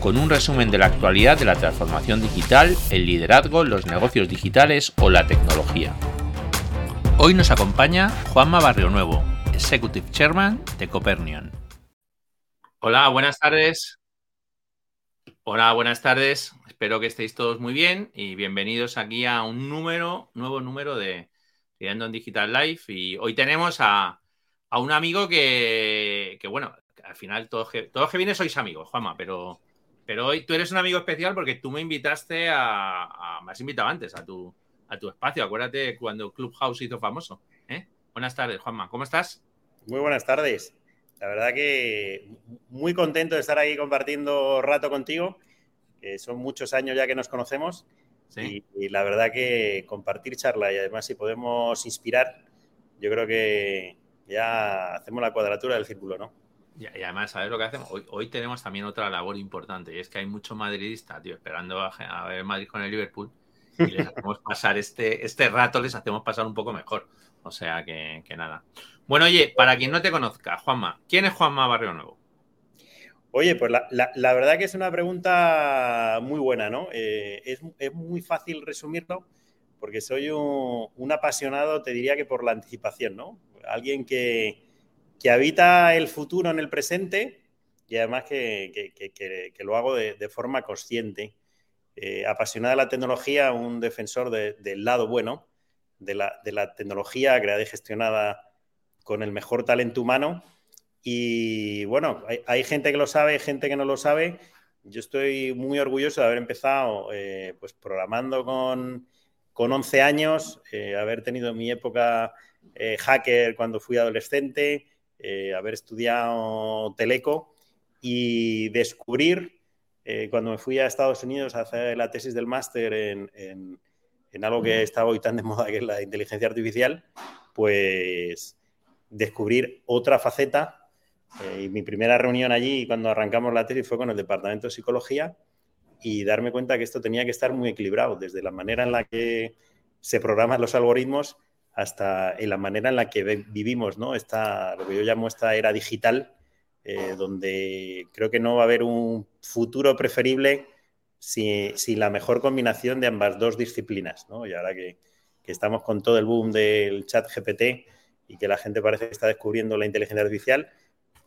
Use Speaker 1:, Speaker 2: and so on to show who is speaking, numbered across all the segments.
Speaker 1: con un resumen de la actualidad de la transformación digital, el liderazgo, los negocios digitales o la tecnología. Hoy nos acompaña Juanma Barrio Nuevo, Executive Chairman de Copernion. Hola, buenas tardes. Hola, buenas tardes. Espero que estéis todos muy bien y bienvenidos aquí a un número, nuevo número de Liderando en Digital Life. Y hoy tenemos a, un amigo que, bueno, al final todos que, todos que vienen sois amigos, Juanma, pero pero hoy tú eres un amigo especial porque tú me invitaste a, me has invitado antes a tu, a tu espacio. Acuérdate cuando Clubhouse hizo famoso. ¿eh? Buenas tardes, Juanma. ¿Cómo estás?
Speaker 2: Muy buenas tardes. La verdad que muy contento de estar aquí compartiendo rato contigo. Que son muchos años ya que nos conocemos. Y, y, la verdad que compartir charla y además si podemos inspirar, yo creo que ya hacemos la cuadratura del círculo, ¿no?
Speaker 1: Y, además, ¿sabes lo que hacemos? Hoy, tenemos también otra labor importante y es que hay mucho madridista, tío, esperando a, ver Madrid con el Liverpool y les hacemos pasar este, este rato, les hacemos pasar un poco mejor. O sea que, nada. Bueno, oye, para quien no te conozca, Juanma, ¿quién es Juanma Barrio Nuevo?
Speaker 2: Oye, pues la, verdad que es una pregunta muy buena, ¿no? Eh, es, muy fácil resumirlo porque soy un apasionado, te diría que por la anticipación, ¿no? Alguien que, que habita el futuro en el presente y además que, lo hago de, forma consciente. Eh, apasionada de la tecnología, un defensor del lado bueno de la, tecnología creada y gestionada con el mejor talento humano. Y bueno, hay, gente que lo sabe, hay gente que no lo sabe. Yo estoy muy orgulloso de haber empezado eh, pues programando con, con 11 años, eh, haber tenido mi época hacker cuando fui adolescente, eh, haber estudiado Teleco y descubrir, eh, cuando me fui a Estados Unidos a hacer la tesis del máster en, algo que estaba hoy tan de moda que es la inteligencia artificial, pues descubrir otra faceta. Eh, y mi primera reunión allí, cuando arrancamos la tesis, fue con el Departamento de Psicología y darme cuenta que esto tenía que estar muy equilibrado, desde la manera en la que se programan los algoritmos hasta en la manera en la que vivimos, ¿no? Esta, lo que yo llamo esta era digital, eh, donde creo que no va a haber un futuro preferible sin, la mejor combinación de ambas dos disciplinas, ¿no? Y ahora que, estamos con todo el boom del chat GPT y que la gente parece que está descubriendo la inteligencia artificial,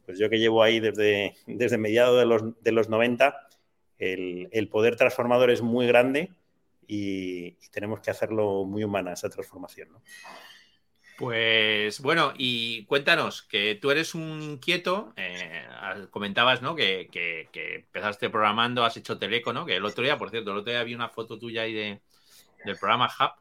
Speaker 2: pues yo que llevo ahí desde, desde mediados de los, de los 90, el, el poder transformador es muy grande y, tenemos que hacerlo muy humana esa transformación. ¿no?
Speaker 1: Pues bueno, y cuéntanos, que tú eres un inquieto, eh, comentabas, ¿no? Que, empezaste programando, has hecho teleco, ¿no? Que el otro día, por cierto, el otro día vi una foto tuya ahí de, del programa Hub,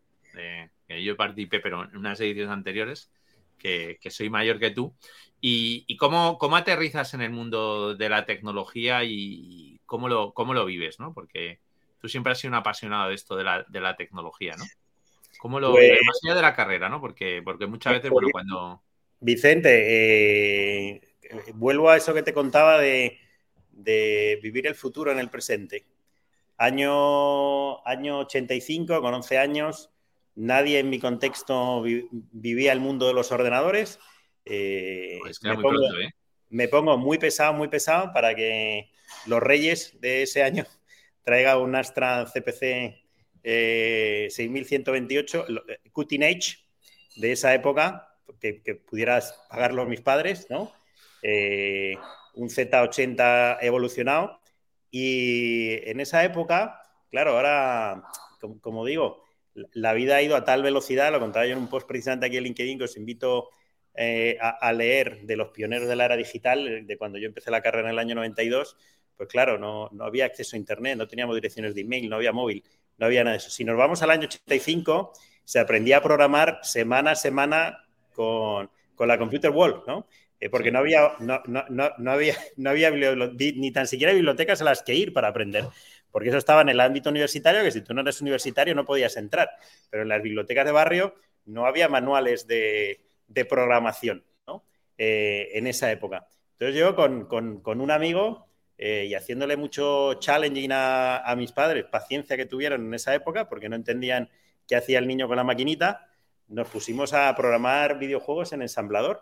Speaker 1: que yo participé, pero en unas ediciones anteriores, que, soy mayor que tú. ¿Y, cómo, cómo, aterrizas en el mundo de la tecnología y cómo lo, cómo lo vives, ¿no? Porque tú siempre has sido un apasionado de esto de la, tecnología, ¿no? ¿Cómo lo pues, más allá de la carrera, ¿no? Porque, porque muchas veces, bueno, cuando.
Speaker 2: Vicente, eh, vuelvo a eso que te contaba de, vivir el futuro en el presente. Año, año 85, con 11 años, nadie en mi contexto vivía el mundo de los ordenadores. Eh, pues me, pongo, ¿eh? me pongo muy pesado, muy pesado para que los reyes de ese año traiga un Astra CPC 6128 Cutting Edge de esa época, que, pudieras pagarlo mis padres, ¿no? Eh, un Z80 evolucionado. Y en esa época, claro, ahora, como, digo, la vida ha ido a tal velocidad, lo contaba yo en un post precisamente aquí en LinkedIn, que os invito eh, a, a, leer de los pioneros de la era digital, de cuando yo empecé la carrera en el año 92, pues claro, no, había acceso a Internet, no teníamos direcciones de email, no había móvil, no había nada de eso. Si nos vamos al año 85, se aprendía a programar semana a semana con, la Computer World, ¿no? Eh, porque no había, no, había, no había ni tan siquiera bibliotecas a las que ir para aprender. porque eso estaba en el ámbito universitario, que si tú no eres universitario no podías entrar, pero en las bibliotecas de barrio no había manuales de, programación eh, en esa época. Entonces yo con, un amigo eh, y haciéndole mucho challenging a, mis padres, paciencia que tuvieron en esa época, porque no entendían qué hacía el niño con la maquinita, nos pusimos a programar videojuegos en ensamblador.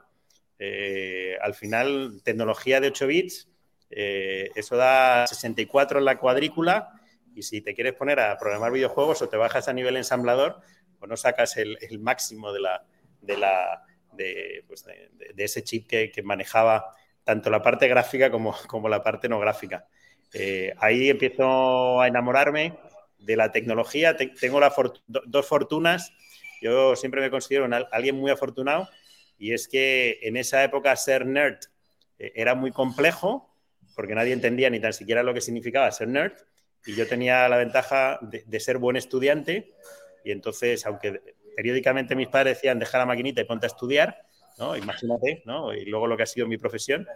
Speaker 2: Eh, al final, tecnología de 8 bits, eso da 64 en la cuadrícula y si te quieres poner a programar videojuegos o te bajas a nivel ensamblador, o no sacas el, máximo de, la, de, pues de, ese chip que, manejaba tanto la parte gráfica como, como la parte no gráfica. Eh, ahí empiezo a enamorarme de la tecnología. tengo la dos fortunas. Yo siempre me considero alguien muy afortunado y es que en esa época ser nerd eh, era muy complejo porque nadie entendía ni tan siquiera lo que significaba ser nerd y yo tenía la ventaja de ser buen estudiante y entonces, aunque periódicamente mis padres decían, deja la maquinita y ponte a estudiar, ¿no? Imagínate, ¿no? Y luego lo que ha sido mi profesión,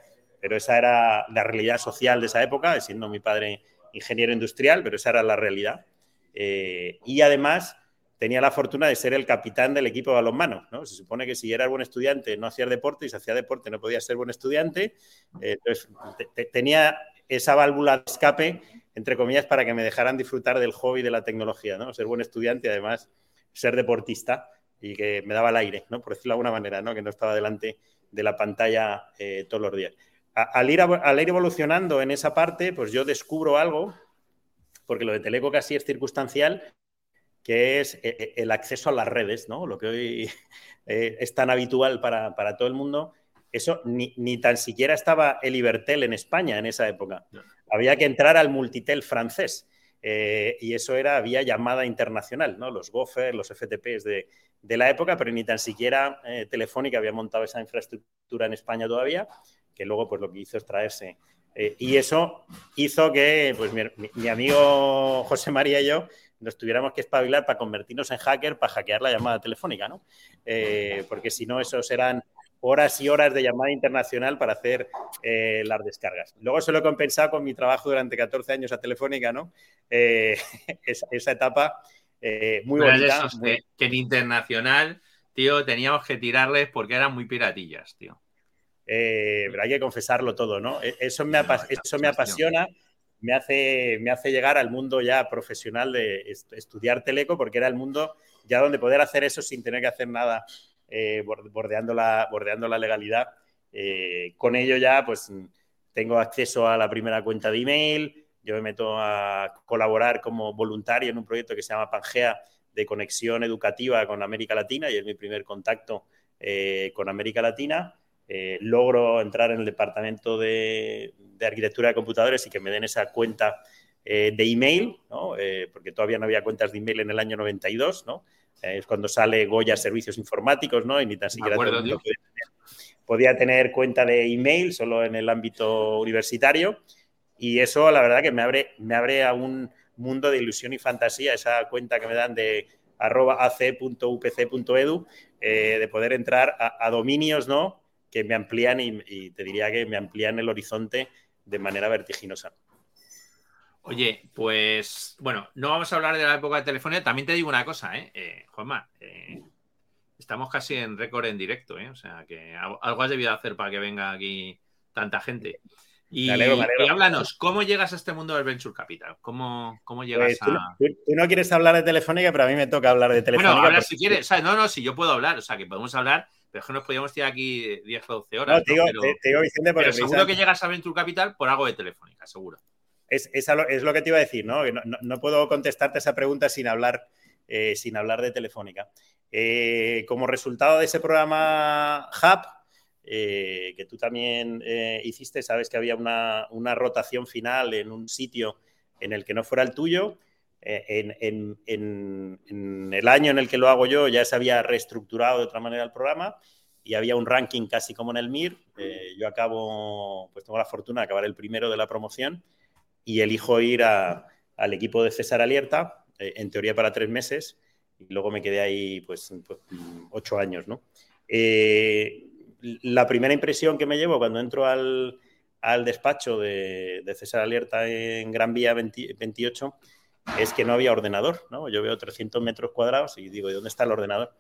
Speaker 2: pero esa era la realidad social de esa época, siendo mi padre ingeniero industrial, pero esa era la realidad. Eh, y además tenía la fortuna de ser el capitán del equipo de balonmano, ¿no? Se supone que si eras buen estudiante no hacías deporte y si hacía deporte no podías ser buen estudiante. Eh, entonces, tenía esa válvula de escape entre comillas, para que me dejaran disfrutar del hobby de la tecnología, ¿no? Ser buen estudiante y además ser deportista y que me daba el aire, ¿no? Por decirlo de alguna manera, ¿no? Que no estaba delante de la pantalla eh, todos los días. al, ir, al ir evolucionando en esa parte, pues yo descubro algo, porque lo de Teleco casi es circunstancial, que es eh, eh, el acceso a las redes, ¿no? Lo que hoy es tan habitual para, para todo el mundo, eso ni, ni, tan siquiera estaba el Ibertel en España en esa época. Había que entrar al Multitel francés. Eh, y eso era vía llamada internacional, ¿no? Los gophers, los FTPs de, de, la época, pero ni tan siquiera eh, Telefónica había montado esa infraestructura en España todavía, que luego pues lo que hizo es traerse. Eh, y eso hizo que pues, mi, mi, amigo José María y yo nos tuviéramos que espabilar para convertirnos en hacker, para hackear la llamada telefónica, ¿no? porque si no, esos eran horas y horas de llamada internacional para hacer eh, las descargas. Luego se lo he compensado con mi trabajo durante 14 años a Telefónica, ¿no? Eh, esa, etapa eh, muy bonita.
Speaker 1: Que, en internacional, tío, teníamos que tirarles porque eran muy piratillas, tío.
Speaker 2: pero hay que confesarlo todo, ¿no? E, eso me, eso me apasiona, me hace, me hace llegar al mundo ya profesional de estudiar teleco, porque era el mundo ya donde poder hacer eso sin tener que hacer nada eh, bordeando, la, legalidad. Eh, con ello ya pues tengo acceso a la primera cuenta de email, yo me meto a colaborar como voluntario en un proyecto que se llama Pangea de conexión educativa con América Latina y es mi primer contacto eh, con América Latina. logro entrar en el departamento de, arquitectura de computadores y que me den esa cuenta de email, porque todavía no había cuentas de email en el año 92, ¿no? Es cuando sale Goya Servicios Informáticos, ¿no? Y ni tan siquiera podía, tener, cuenta de email solo en el ámbito universitario. Y eso, la verdad, que me abre, me abre a un mundo de ilusión y fantasía, esa cuenta que me dan de arroba ac.upc.edu, eh, de poder entrar a, dominios, ¿no? Que me amplían y te diría que me amplían el horizonte de manera vertiginosa.
Speaker 1: Oye, pues bueno, no vamos a hablar de la época de telefonía. También te digo una cosa, ¿eh? eh Juanma, eh, estamos casi en récord en directo, ¿eh? O sea, que algo has debido hacer para que venga aquí tanta gente. Y, háblanos, ¿cómo llegas a este mundo del Venture Capital? ¿Cómo, cómo llegas
Speaker 2: pues a...? Tú, no quieres hablar de Telefónica, pero a mí me toca hablar de Telefónica.
Speaker 1: Bueno, habla si quieres. no, no, si yo puedo hablar, o sea, que podemos hablar, pero es que nos podríamos tirar aquí 10 o 12 horas.
Speaker 2: No, te digo, te, digo Vicente,
Speaker 1: porque... Pero seguro que llegas a Venture Capital por algo de Telefónica, seguro
Speaker 2: es, lo que te iba a decir, ¿no? No, puedo contestarte esa pregunta sin hablar, eh, sin hablar de Telefónica. Eh, como resultado de ese programa Hub, eh, que tú también hiciste, sabes que había una, rotación final en un sitio en el que no fuera el tuyo. En, en, el año en el que lo hago yo ya se había reestructurado de otra manera el programa y había un ranking casi como en el MIR. yo acabo, pues tengo la fortuna de acabar el primero de la promoción y elijo ir al equipo de César Alierta, eh, en teoría para tres meses, y luego me quedé ahí pues, pues ocho años, ¿no? Eh, la primera impresión que me llevo cuando entro al, al despacho de, César Alerta en Gran Vía 28 es que no había ordenador, ¿no? Yo veo 300 metros cuadrados y digo, ¿y dónde está el ordenador?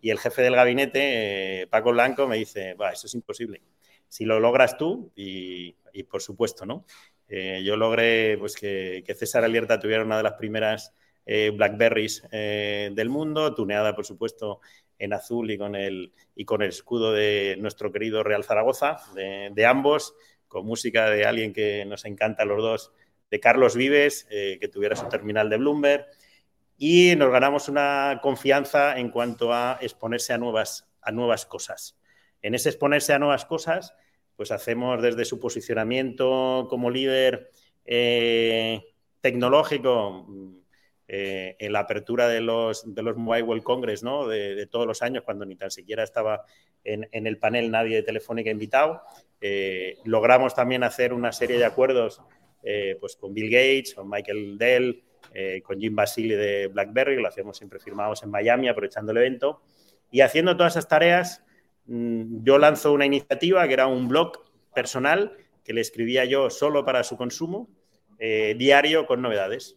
Speaker 2: Y el jefe del gabinete, eh, Paco Blanco, me dice, va, eso es imposible. Si lo logras tú, y, por supuesto, ¿no? Eh, yo logré pues, que, César Alerta tuviera una de las primeras eh, Blackberries del mundo, tuneada, por supuesto, en azul y con el, y con el escudo de nuestro querido Real Zaragoza, de, ambos, con música de alguien que nos encanta a los dos, de Carlos Vives, que tuviera su terminal de Bloomberg y nos ganamos una confianza en cuanto a exponerse a nuevas, a nuevas cosas. En ese exponerse a nuevas cosas, pues hacemos desde su posicionamiento como líder eh, tecnológico eh, en la apertura de los, de los Mobile World Congress, ¿no? De, todos los años, cuando ni tan siquiera estaba en, el panel nadie de Telefónica invitado. Eh, logramos también hacer una serie de acuerdos pues con Bill Gates, con Michael Dell, con Jim Basile de BlackBerry, lo hacíamos siempre firmados en Miami, aprovechando el evento. Y haciendo todas esas tareas, mm, yo lanzo una iniciativa que era un blog personal que le escribía yo solo para su consumo, eh, diario con novedades.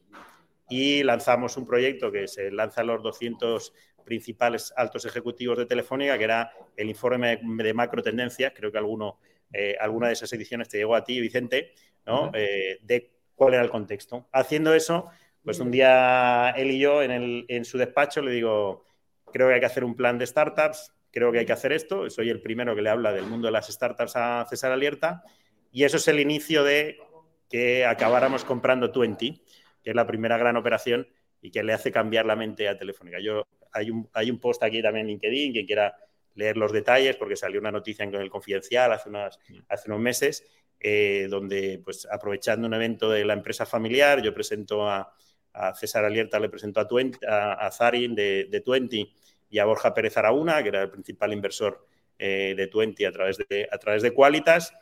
Speaker 2: Y lanzamos un proyecto que se lanza a los 200 principales altos ejecutivos de Telefónica, que era el informe de macro tendencias. Creo que alguno, eh, alguna de esas ediciones te llegó a ti, Vicente, ¿no? de cuál era el contexto. Haciendo eso, pues un día él y yo en, su despacho le digo, creo que hay que hacer un plan de startups, creo que hay que hacer esto. Soy el primero que le habla del mundo de las startups a César Alierta. Y eso es el inicio de que acabáramos comprando Twenty, que es la primera gran operación y que le hace cambiar la mente a Telefónica. Yo, hay, un, hay un post aquí también en LinkedIn, quien quiera leer los detalles, porque salió una noticia en el Confidencial hace, unas, hace unos meses, eh, donde, pues aprovechando un evento de la empresa familiar, yo presento a, a César Alierta le presentó a, a, Zarin de, de, Twenty y a Borja Pérez Araúna, que era el principal inversor eh, de Twenty a través de, a través de Qualitas,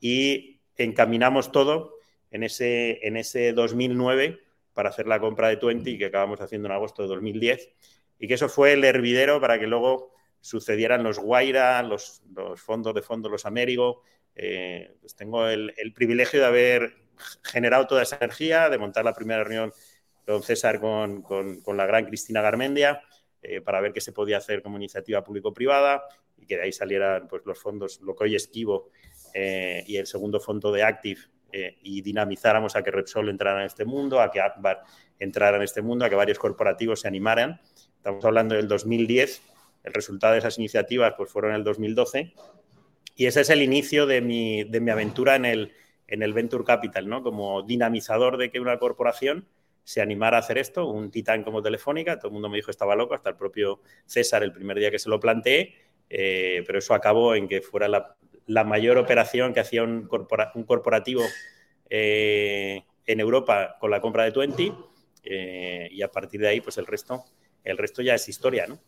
Speaker 2: y encaminamos todo en ese, en ese 2009 para hacer la compra de Twenty, que acabamos haciendo en agosto de 2010, y que eso fue el hervidero para que luego sucedieran los Guaira, los, fondos de fondos, los Américo. Eh, pues tengo el, privilegio de haber generado toda esa energía, de montar la primera reunión don César con, la gran Cristina Garmendia eh, para ver qué se podía hacer como iniciativa público-privada y que de ahí salieran pues, los fondos, lo que hoy esquivo eh, y el segundo fondo de Active eh, y dinamizáramos a que Repsol entrara en este mundo, a que Akbar entrara en este mundo, a que varios corporativos se animaran. Estamos hablando del 2010, el resultado de esas iniciativas pues, fueron en el 2012 y ese es el inicio de mi, de mi aventura en el, en el Venture Capital, ¿no? como dinamizador de que una corporación se animara a hacer esto, un titán como Telefónica, todo el mundo me dijo que estaba loco, hasta el propio César el primer día que se lo planteé, eh, pero eso acabó en que fuera la, mayor operación que hacía un, corporativo eh, en Europa con la compra de Twenty eh, y a partir de ahí pues el resto, el resto ya es historia, ¿no?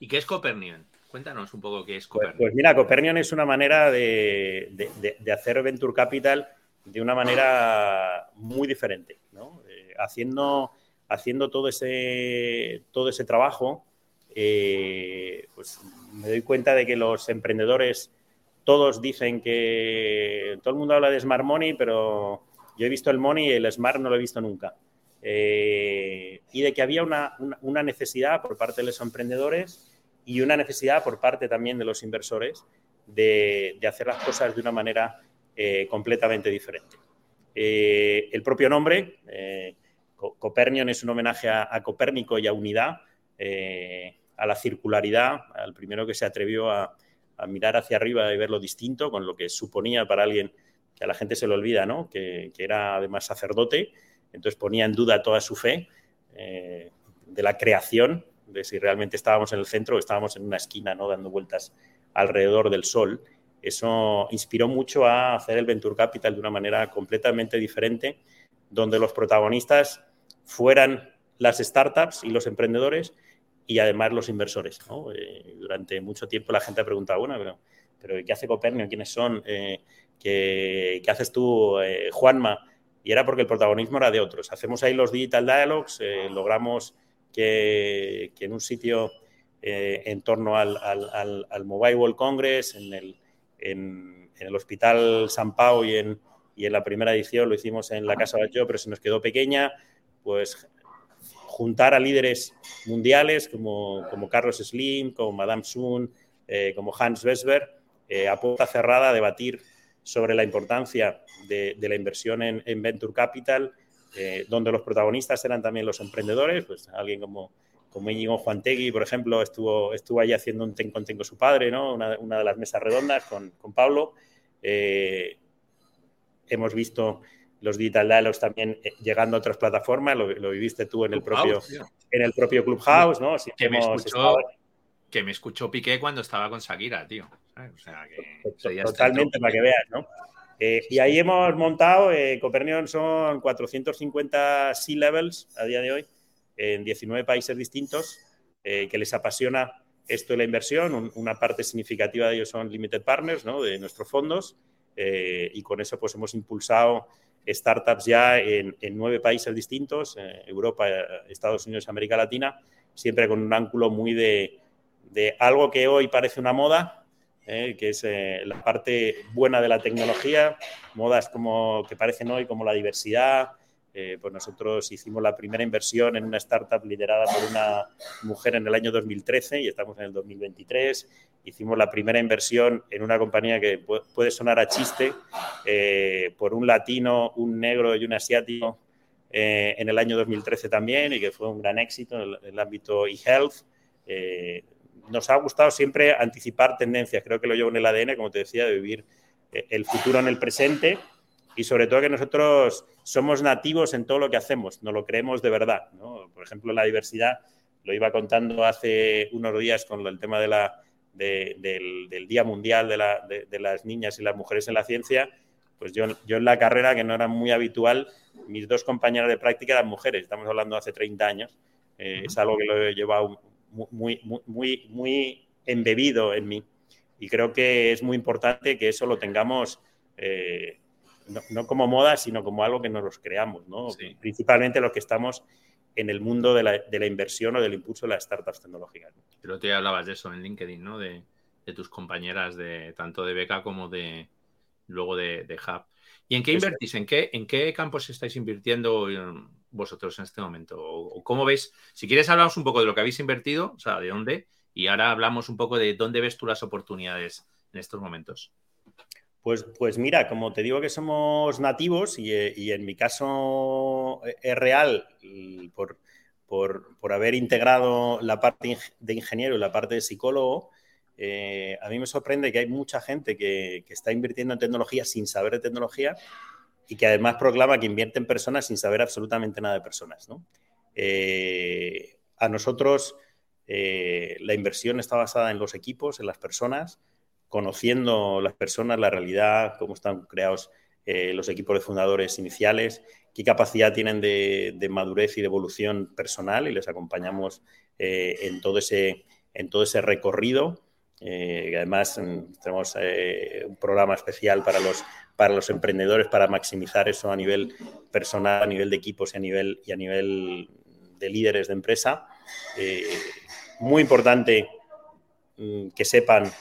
Speaker 1: ¿Y qué es Copernion? Cuéntanos un poco qué es
Speaker 2: pues, Copernion. Pues, mira, Copernion es una manera de, de hacer Venture Capital de una manera muy diferente. Haciendo, haciendo todo, ese, todo ese trabajo, eh, pues me doy cuenta de que los emprendedores, todos dicen que todo el mundo habla de Smart Money, pero yo he visto el Money y el Smart no lo he visto nunca. Eh, y de que había una, necesidad por parte de los emprendedores y una necesidad por parte también de los inversores de, hacer las cosas de una manera eh, completamente diferente. el propio nombre, Copernion es un homenaje a, Copérnico y a unidad, eh, a la circularidad, al primero que se atrevió a, mirar hacia arriba y ver lo distinto, con lo que suponía para alguien que a la gente se le olvida, ¿no? que, era además sacerdote, entonces ponía en duda toda su fe eh, de la creación, de si realmente estábamos en el centro o estábamos en una esquina, ¿no? dando vueltas alrededor del sol. Eso inspiró mucho a hacer el Venture Capital de una manera completamente diferente, donde los protagonistas fueran las startups y los emprendedores y además los inversores. Eh, durante mucho tiempo la gente ha preguntado, bueno, pero, ¿qué hace Copernio? ¿Quiénes son? Eh, ¿qué, haces tú, eh, Juanma? Y era porque el protagonismo era de otros. Hacemos ahí los Digital Dialogues, logramos que, en un sitio en torno al, Mobile World Congress, en el, en, el Hospital San Pau y en, y en la primera edición lo hicimos en la Casa Batlló, pero se nos quedó pequeña, pues juntar a líderes mundiales como, como Carlos Slim, como Madame Sun, eh, como Hans Vesber, eh, a puerta cerrada a debatir sobre la importancia de, la inversión en, Venture Capital, eh, donde los protagonistas eran también los emprendedores, pues alguien como, como Íñigo Juantegui, por ejemplo, estuvo, estuvo allí haciendo un ten con ten con su padre, ¿no? una, una de las mesas redondas con, con Pablo. hemos visto los Digital Dialogues también eh, llegando a otras plataformas, lo, viviste tú en el propio, en el propio Clubhouse, ¿no?
Speaker 1: que, me escuchó, que me escuchó Piqué cuando estaba con Shakira, tío. O
Speaker 2: sea, que Totalmente, para que veas, ¿no? Eh, y ahí hemos montado, eh, Copernion son 450 C-Levels a día de hoy, en 19 países distintos, eh, que les apasiona esto de la inversión. una parte significativa de ellos son limited partners, ¿no? De nuestros fondos. y con eso pues hemos impulsado startups ya en, nueve países distintos, eh, Europa, Estados Unidos y América Latina, siempre con un ángulo muy de, algo que hoy parece una moda, eh, que es eh, la parte buena de la tecnología, modas como que parecen hoy como la diversidad, eh, pues nosotros hicimos la primera inversión en una startup liderada por una mujer en el año 2013 y estamos en el 2023. Hicimos la primera inversión en una compañía que puede sonar a chiste eh, por un latino, un negro y un asiático eh, en el año 2013 también y que fue un gran éxito en el, ámbito e-health. nos ha gustado siempre anticipar tendencias, creo que lo llevo en el ADN, como te decía, de vivir el futuro en el presente y sobre todo que nosotros somos nativos en todo lo que hacemos, no lo creemos de verdad. Por ejemplo, la diversidad, lo iba contando hace unos días con el tema de la, del, Día Mundial de, las Niñas y las Mujeres en la Ciencia, pues yo, yo en la carrera, que no era muy habitual, mis dos compañeras de práctica eran mujeres, estamos hablando hace 30 años, eh, es algo que lo he llevado muy, muy, muy, muy embebido en mí. Y creo que es muy importante que eso lo tengamos eh, no, como moda, sino como algo que nos los creamos, ¿no? Principalmente los que estamos en el mundo de la, inversión o del impulso de las startups tecnológicas.
Speaker 1: Pero te hablabas de eso en LinkedIn, ¿no? De, tus compañeras de tanto de beca como de luego de, Hub. ¿Y en qué invertís? ¿En qué, ¿En qué campos estáis invirtiendo eh, vosotros en este momento? ¿O, cómo veis? Si quieres, hablamos un poco de lo que habéis invertido, o sea, de dónde, y ahora hablamos un poco de dónde ves tú las oportunidades en estos momentos.
Speaker 2: Pues, pues mira, como te digo que somos nativos y, eh, en mi caso eh, es real por, haber integrado la parte de ingeniero y la parte de psicólogo, eh, a mí me sorprende que hay mucha gente que, está invirtiendo en tecnología sin saber de tecnología y que además proclama que invierte en personas sin saber absolutamente nada de personas. a nosotros la inversión está basada en los equipos, en las personas conociendo las personas, la realidad, cómo están creados eh, los equipos de fundadores iniciales, qué capacidad tienen de, madurez y de evolución personal y les acompañamos eh, en, todo ese, recorrido. Eh, además, mm, tenemos un programa especial para los, emprendedores para maximizar eso a nivel personal, a nivel de equipos y a nivel, y a nivel de líderes de empresa. muy importante mm, que sepan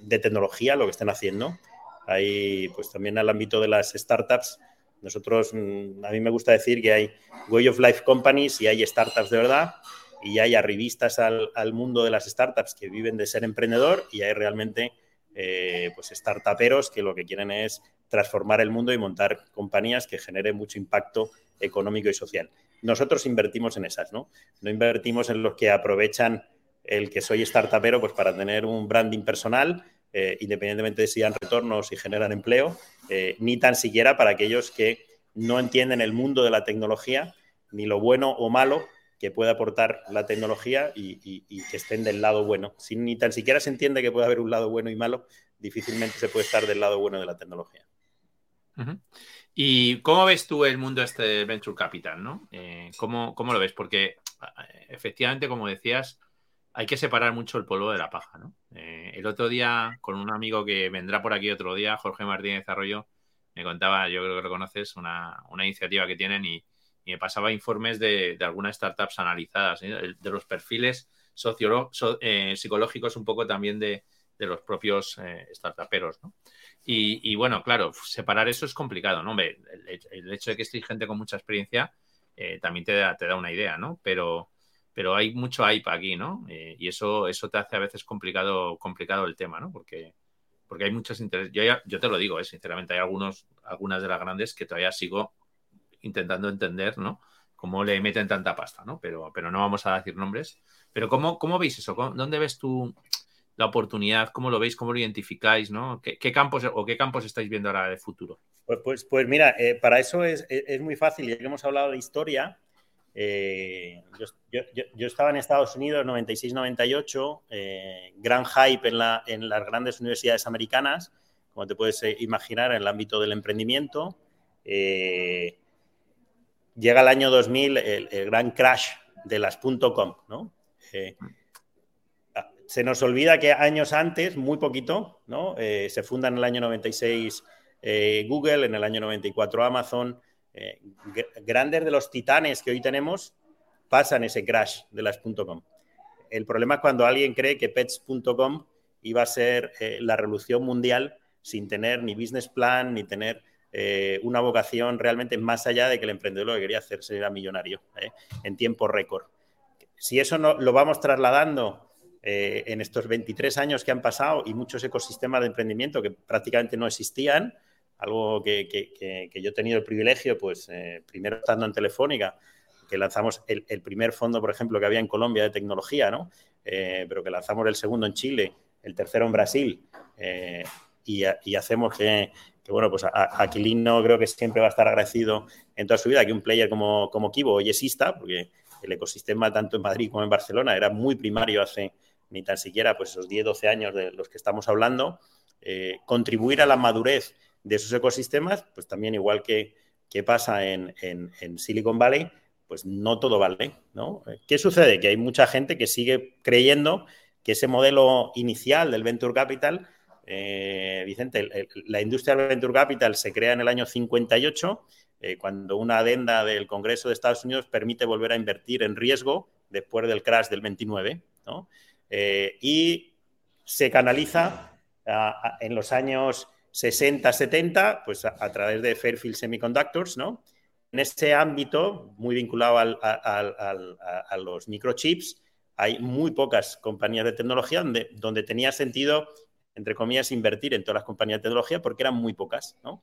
Speaker 2: de tecnología lo que estén haciendo. Hay, pues también al ámbito de las startups, nosotros, mm, a mí me gusta decir que hay Way of Life Companies y hay startups de verdad, y hay arribistas al, al mundo de las startups que viven de ser emprendedor, y hay realmente eh, pues startuperos que lo que quieren es transformar el mundo y montar compañías que generen mucho impacto económico y social. Nosotros invertimos en esas, ¿no? No invertimos en los que aprovechan el que soy startupero pues para tener un branding personal, eh, independientemente de si dan retornos y generan empleo, eh, ni tan siquiera para aquellos que no entienden el mundo de la tecnología, ni lo bueno o malo que puede aportar la tecnología y, que estén del lado bueno. Si ni tan siquiera se entiende que puede haber un lado bueno y malo, difícilmente se puede estar del lado bueno de la tecnología.
Speaker 1: ¿Y cómo ves tú el mundo este Venture Capital? ¿no? Eh, ¿cómo, ¿Cómo lo ves? Porque efectivamente, como decías, hay que separar mucho el polvo de la paja, ¿no? Eh, el otro día, con un amigo que vendrá por aquí otro día, Jorge Martínez Arroyo, me contaba, yo creo que lo conoces, una, iniciativa que tienen y, me pasaba informes de, algunas startups analizadas, ¿eh? de los perfiles eh, psicológicos un poco también de, de los propios startuperos, ¿no? Y, bueno, claro, separar eso es complicado, ¿no? el, el, hecho de que esté gente con mucha experiencia también te da, te da una idea, ¿no? Pero, pero hay mucho hype aquí, ¿no? Eh, y eso, eso te hace a veces complicado, complicado el tema, ¿no? Porque, porque hay muchos intereses. Yo, yo te lo digo, sinceramente, hay algunos, algunas de las grandes que todavía sigo intentando entender, ¿no? Cómo le meten tanta pasta, ¿no? Pero, pero no vamos a decir nombres. Pero ¿cómo, cómo veis eso? ¿Dónde ves tú la oportunidad? ¿Cómo lo veis? ¿Cómo lo identificáis? ¿no? ¿Qué, campos o qué campos estáis viendo ahora de futuro?
Speaker 2: Pues, pues, pues mira, eh, para eso es, muy fácil. Ya que hemos hablado de historia, eh, yo, estaba en Estados Unidos 96-98, eh, gran hype en, la, en las grandes universidades americanas, como te puedes imaginar, en el ámbito del emprendimiento. llega el año 2000, el, el gran crash de las .com, ¿no? se nos olvida que años antes, muy poquito, ¿no? Eh, se funda en el año 96 eh, Google, en el año 94 Amazon. Eh, grandes de los titanes que hoy tenemos pasan ese crash de las .com. El problema es cuando alguien cree que pets.com iba a ser la revolución mundial sin tener ni business plan, ni tener una vocación realmente más allá de que el emprendedor lo que quería hacerse era millonario en tiempo récord. Si eso no, lo vamos trasladando eh, en estos 23 años que han pasado y muchos ecosistemas de emprendimiento que prácticamente no existían, algo que, yo he tenido el privilegio, pues eh, primero estando en Telefónica, que lanzamos el, primer fondo, por ejemplo, que había en Colombia de tecnología, ¿no? Eh, pero que lanzamos el segundo en Chile, el tercero en Brasil, y, hacemos que, bueno, pues Aquilino creo que siempre va a estar agradecido en toda su vida que un player como, como Kibo hoy exista, porque el ecosistema tanto en Madrid como en Barcelona era muy primario hace ni tan siquiera pues esos 10, 12 años de los que estamos hablando, eh, contribuir a la madurez de esos ecosistemas, pues también igual que, pasa en, Silicon Valley, pues no todo vale, ¿no? ¿Qué sucede? Que hay mucha gente que sigue creyendo que ese modelo inicial del Venture Capital, eh, Vicente, la industria del Venture Capital se crea en el año 58, eh, cuando una adenda del Congreso de Estados Unidos permite volver a invertir en riesgo después del crash del 29, ¿no? Eh, y se canaliza en los años 60, 70, pues a, través de Fairfield Semiconductors, ¿no? En ese ámbito, muy vinculado a los microchips, hay muy pocas compañías de tecnología donde, donde, tenía sentido, entre comillas, invertir en todas las compañías de tecnología porque eran muy pocas, ¿no?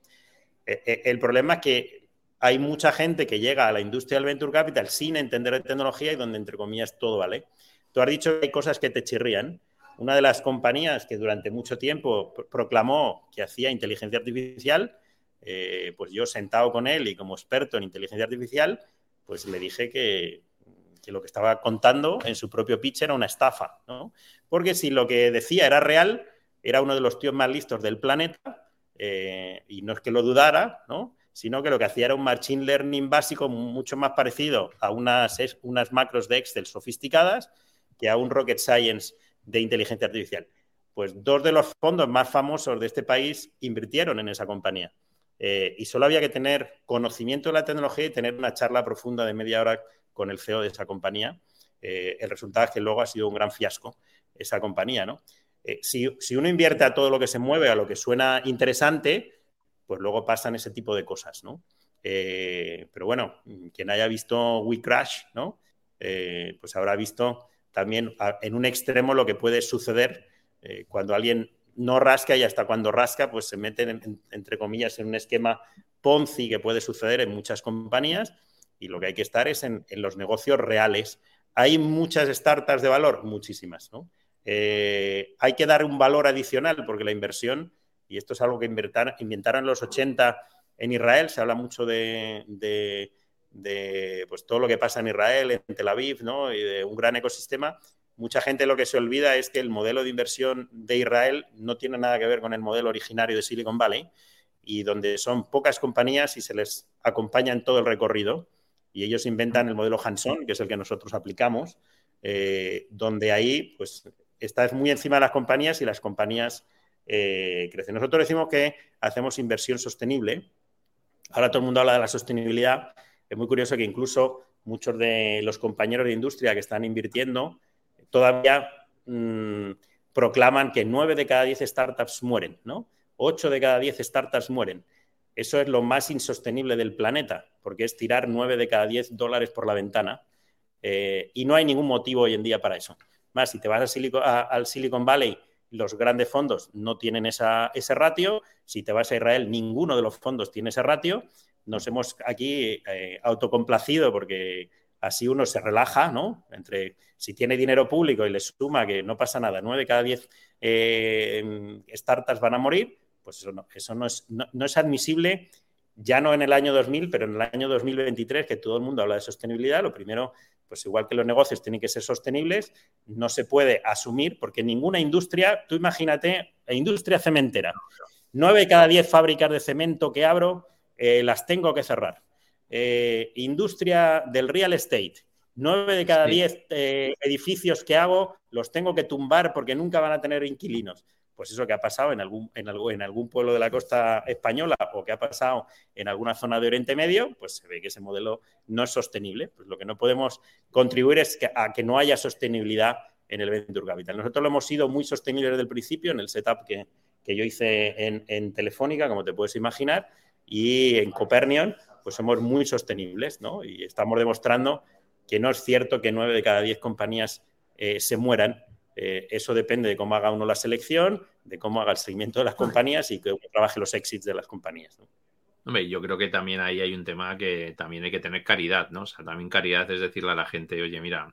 Speaker 2: E, e, el problema es que hay mucha gente que llega a la industria del venture capital sin entender de tecnología y donde, entre comillas, todo vale. Tú has dicho que hay cosas que te chirrían. Una de las compañías que durante mucho tiempo proclamó que hacía inteligencia artificial, eh, pues yo sentado con él y como experto en inteligencia artificial, pues le dije que, lo que estaba contando en su propio pitch era una estafa, ¿no? Porque si lo que decía era real, era uno de los tíos más listos del planeta, eh, y no es que lo dudara, ¿no? sino que lo que hacía era un machine learning básico mucho más parecido a unas, unas macros de Excel sofisticadas que a un rocket science de inteligencia artificial. Pues dos de los fondos más famosos de este país invirtieron en esa compañía. Eh, y solo había que tener conocimiento de la tecnología y tener una charla profunda de media hora con el CEO de esa compañía. Eh, el resultado es que luego ha sido un gran fiasco esa compañía, ¿no? Eh, si, uno invierte a todo lo que se mueve, a lo que suena interesante, pues luego pasan ese tipo de cosas, ¿no? pero bueno, quien haya visto We Crash, ¿no? pues habrá visto también en un extremo lo que puede suceder eh, cuando alguien no rasca y hasta cuando rasca, pues se meten, entre comillas, en un esquema Ponzi que puede suceder en muchas compañías y lo que hay que estar es en, los negocios reales. Hay muchas startups de valor, muchísimas, ¿no? Eh, hay que dar un valor adicional porque la inversión, y esto es algo que inventaron, en los 80 en Israel, se habla mucho de pues, todo lo que pasa en Israel, en Tel Aviv, ¿no? y de un gran ecosistema, mucha gente lo que se olvida es que el modelo de inversión de Israel no tiene nada que ver con el modelo originario de Silicon Valley y donde son pocas compañías y se les acompaña en todo el recorrido y ellos inventan el modelo Hanson, que es el que nosotros aplicamos, eh, donde ahí pues estás muy encima de las compañías y las compañías eh, crecen. Nosotros decimos que hacemos inversión sostenible. Ahora todo el mundo habla de la sostenibilidad es muy curioso que incluso muchos de los compañeros de industria que están invirtiendo todavía mm, proclaman que 9 de cada 10 startups mueren, ¿no? 8 de cada 10 startups mueren. Eso es lo más insostenible del planeta, porque es tirar 9 de cada 10 dólares por la ventana eh, y no hay ningún motivo hoy en día para eso. Más, si te vas al Silicon Valley, los grandes fondos no tienen ese ratio. Si te vas a Israel, ninguno de los fondos tiene ese ratio. Nos hemos aquí eh, autocomplacido porque así uno se relaja, ¿no? Entre si tiene dinero público y le suma que no pasa nada, 9 de cada 10 eh, startups van a morir, pues eso no, eso no es, admisible ya no en el año 2000, pero en el año 2023, que todo el mundo habla de sostenibilidad, lo primero pues igual que los negocios tienen que ser sostenibles, no se puede asumir porque ninguna industria, tú imagínate, industria cementera, nueve cada diez fábricas de cemento que abro eh, las tengo que cerrar. Eh, industria del real estate, nueve de cada diez eh, edificios que hago los tengo que tumbar porque nunca van a tener inquilinos pues eso que ha pasado en algún, en, en algún pueblo de la costa española o que ha pasado en alguna zona de Oriente Medio, pues se ve que ese modelo no es sostenible. Pues lo que no podemos contribuir es a que no haya sostenibilidad en el Venture Capital. Nosotros lo hemos sido muy sostenibles desde el principio en el setup que, yo hice en, Telefónica, como te puedes imaginar, y en Copernion, pues somos muy sostenibles, ¿no? Y estamos demostrando que no es cierto que nueve de cada diez compañías eh, se mueran eh, eso depende de cómo haga uno la selección, de cómo haga el seguimiento de las compañías y cómo trabaje los exits de las compañías.
Speaker 1: Hombre, yo creo que también ahí hay un tema que también hay que tener caridad, ¿no? O sea, también caridad es decirle a la gente, oye, mira,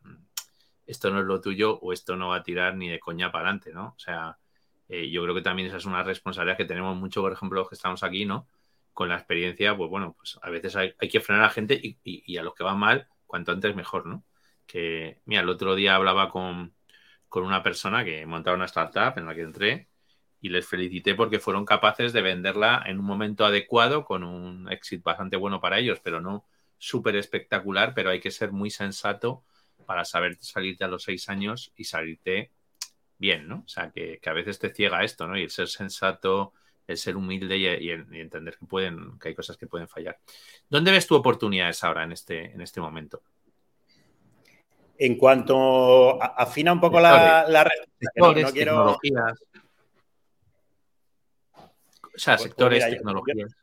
Speaker 1: esto no es lo tuyo o esto no va a tirar ni de coña para adelante, ¿no? O sea, eh, yo creo que también esa es una responsabilidad que tenemos mucho, por ejemplo, los que estamos aquí, ¿no? Con la experiencia, pues bueno, pues a veces hay, que frenar a la gente y, a los que van mal, cuanto antes mejor, ¿no? Que, mira, el otro día hablaba con, con una persona que montaba una startup en la que entré y les felicité porque fueron capaces de venderla en un momento adecuado con un éxito bastante bueno para ellos, pero no súper espectacular, pero hay que ser muy sensato para saber salirte a los seis años y salirte bien, ¿no? O sea, que, a veces te ciega esto, ¿no? Y el ser sensato, el ser humilde y, entender que pueden, que hay cosas que pueden fallar. ¿Dónde ves tu oportunidades ahora en este, en este momento?
Speaker 2: En cuanto afina un poco la, la
Speaker 1: sectores, tecnologías. O sea, pues, pues sectores, tecnologías.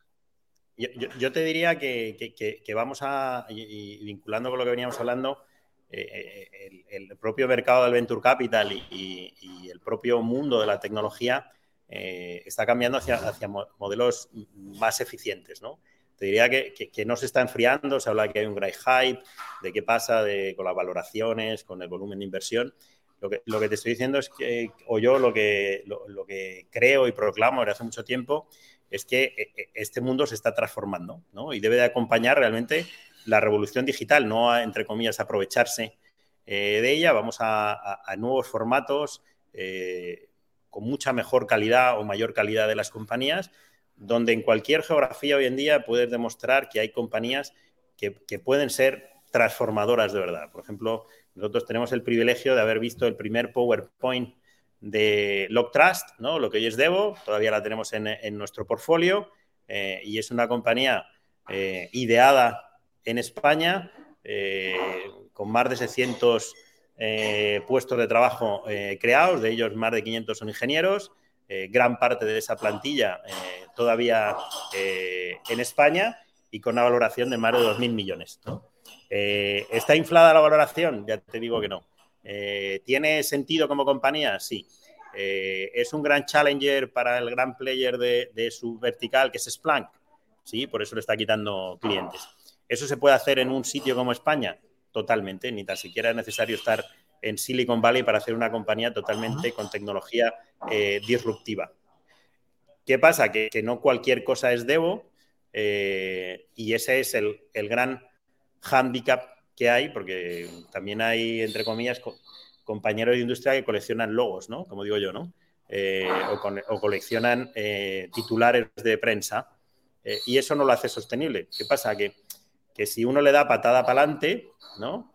Speaker 2: Yo, te diría que, vamos a, y, vinculando con lo que veníamos hablando, eh, eh, el, propio mercado del venture capital y, el propio mundo de la tecnología eh, está cambiando hacia, hacia modelos más eficientes, ¿no? Te diría que, no se está enfriando, se habla de que hay un great hype, de qué pasa con las valoraciones, con el volumen de inversión. Lo que, lo que te estoy diciendo es que, o yo lo que, lo, que creo y proclamo desde hace mucho tiempo, es que eh, eh, este mundo se está transformando ¿no? y debe de acompañar realmente la revolución digital, no a, entre comillas, aprovecharse eh, de ella. Vamos a, a nuevos formatos con mucha mejor calidad o mayor calidad de las compañías donde en cualquier geografía hoy en día puedes demostrar que hay compañías que, pueden ser transformadoras de verdad. Por ejemplo, nosotros tenemos el privilegio de haber visto el primer PowerPoint de Trust, ¿no? lo que hoy es Devo, todavía la tenemos en, nuestro portfolio eh, y es una compañía eh, ideada en España eh, con más de 600 puestos de trabajo creados, de ellos más de 500 son ingenieros, gran parte de esa plantilla todavía eh, en España y con una valoración de más de 2.000 millones. Eh, ¿Está inflada la valoración? Ya te digo que no. Eh, ¿Tiene sentido como compañía? Sí. ¿Es un gran challenger para el gran player de, su vertical, que es Splunk? Sí, por eso le está quitando clientes. ¿Eso se puede hacer en un sitio como España? Totalmente, ni tan siquiera es necesario estar en Silicon Valley para hacer una compañía totalmente con tecnología disruptiva. ¿Qué pasa? Que, no cualquier cosa es Devo eh, y ese es el, gran hándicap que hay, porque también hay, entre comillas, compañeros de industria que coleccionan logos, ¿no? Como digo yo, ¿no? Eh, o, coleccionan eh, titulares de prensa y eso no lo hace sostenible. ¿Qué pasa? Que, que si uno le da patada para adelante, ¿no?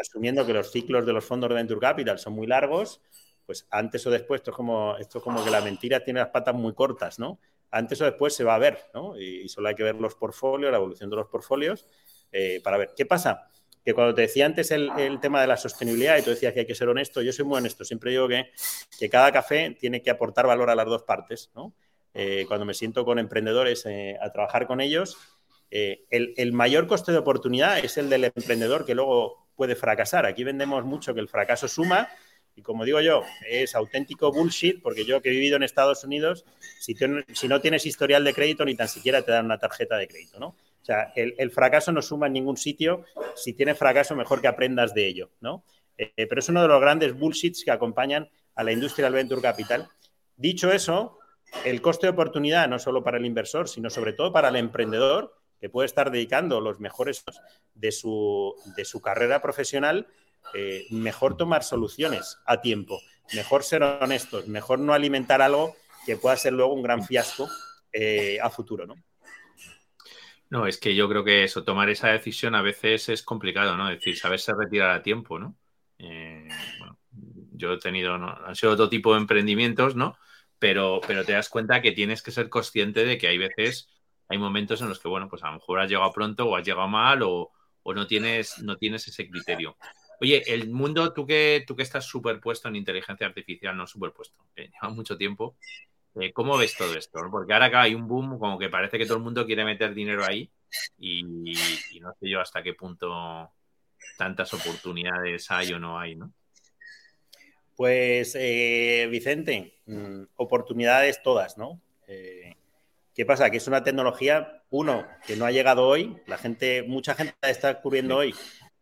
Speaker 2: Asumiendo que los ciclos de los fondos de Venture Capital son muy largos, pues antes o después, esto es como, esto es como que la mentira tiene las patas muy cortas, ¿no? Antes o después se va a ver, ¿no? Y, solo hay que ver los portfolios, la evolución de los portfolios, eh, para ver. ¿Qué pasa? que cuando te decía antes el, tema de la sostenibilidad y tú decías que hay que ser honesto, yo soy muy honesto. Siempre digo que, que cada café tiene que aportar valor a las dos partes. ¿no? Eh, cuando me siento con emprendedores eh, a trabajar con ellos, eh, el, mayor coste de oportunidad es el del emprendedor que luego puede fracasar. Aquí vendemos mucho que el fracaso suma y como digo yo, es auténtico bullshit porque yo que he vivido en Estados Unidos, si, si no tienes historial de crédito ni tan siquiera te dan una tarjeta de crédito, ¿no? O sea, el, fracaso no suma en ningún sitio. Si tienes fracaso, mejor que aprendas de ello, ¿no? Eh, pero es uno de los grandes bullshits que acompañan a la industria del venture capital. Dicho eso, el coste de oportunidad, no solo para el inversor, sino sobre todo para el emprendedor, que puede estar dedicando los mejores de su, de su carrera profesional, eh, mejor tomar soluciones a tiempo, mejor ser honestos, mejor no alimentar algo que pueda ser luego un gran fiasco eh, a futuro, ¿no?
Speaker 1: No, es que yo creo que eso, tomar esa decisión a veces es complicado, ¿no? Es decir, saberse retirar a tiempo, ¿no? Eh, yo he tenido, ¿no? han sido otro tipo de emprendimientos, ¿no? Pero, pero te das cuenta que tienes que ser consciente de que hay veces, hay momentos en los que, bueno, pues a lo mejor has llegado pronto o has llegado mal o, no, tienes, no tienes ese criterio. Oye, el mundo, tú que, tú que estás superpuesto en inteligencia artificial, no superpuesto, que lleva mucho tiempo, eh, ¿Cómo ves todo esto? Porque ahora acá hay un boom, como que parece que todo el mundo quiere meter dinero ahí y, no sé yo hasta qué punto tantas oportunidades hay o no hay, ¿no?
Speaker 2: Pues, eh, Vicente, mm, oportunidades todas, ¿no? Eh, ¿Qué pasa? Que es una tecnología, uno, que no ha llegado hoy, la gente, mucha gente está descubriendo hoy,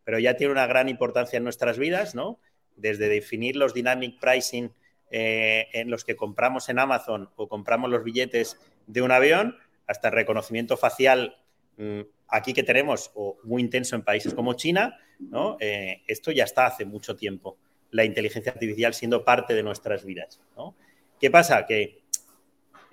Speaker 2: pero ya tiene una gran importancia en nuestras vidas, ¿no? Desde definir los dynamic pricing eh, en los que compramos en Amazon o compramos los billetes de un avión, hasta el reconocimiento facial mm, aquí que tenemos, o muy intenso en países como China, ¿no? Eh, esto ya está hace mucho tiempo, la inteligencia artificial siendo parte de nuestras vidas. ¿Qué pasa? Que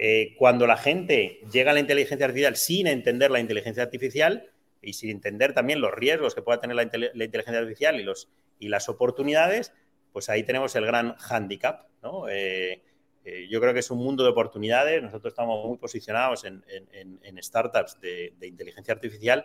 Speaker 2: eh, cuando la gente llega a la inteligencia artificial sin entender la inteligencia artificial y sin entender también los riesgos que pueda tener la, la inteligencia artificial y, los, y las oportunidades, pues ahí tenemos el gran hándicap. ¿no? Eh, eh, yo creo que es un mundo de oportunidades. Nosotros estamos muy posicionados en, startups de, inteligencia artificial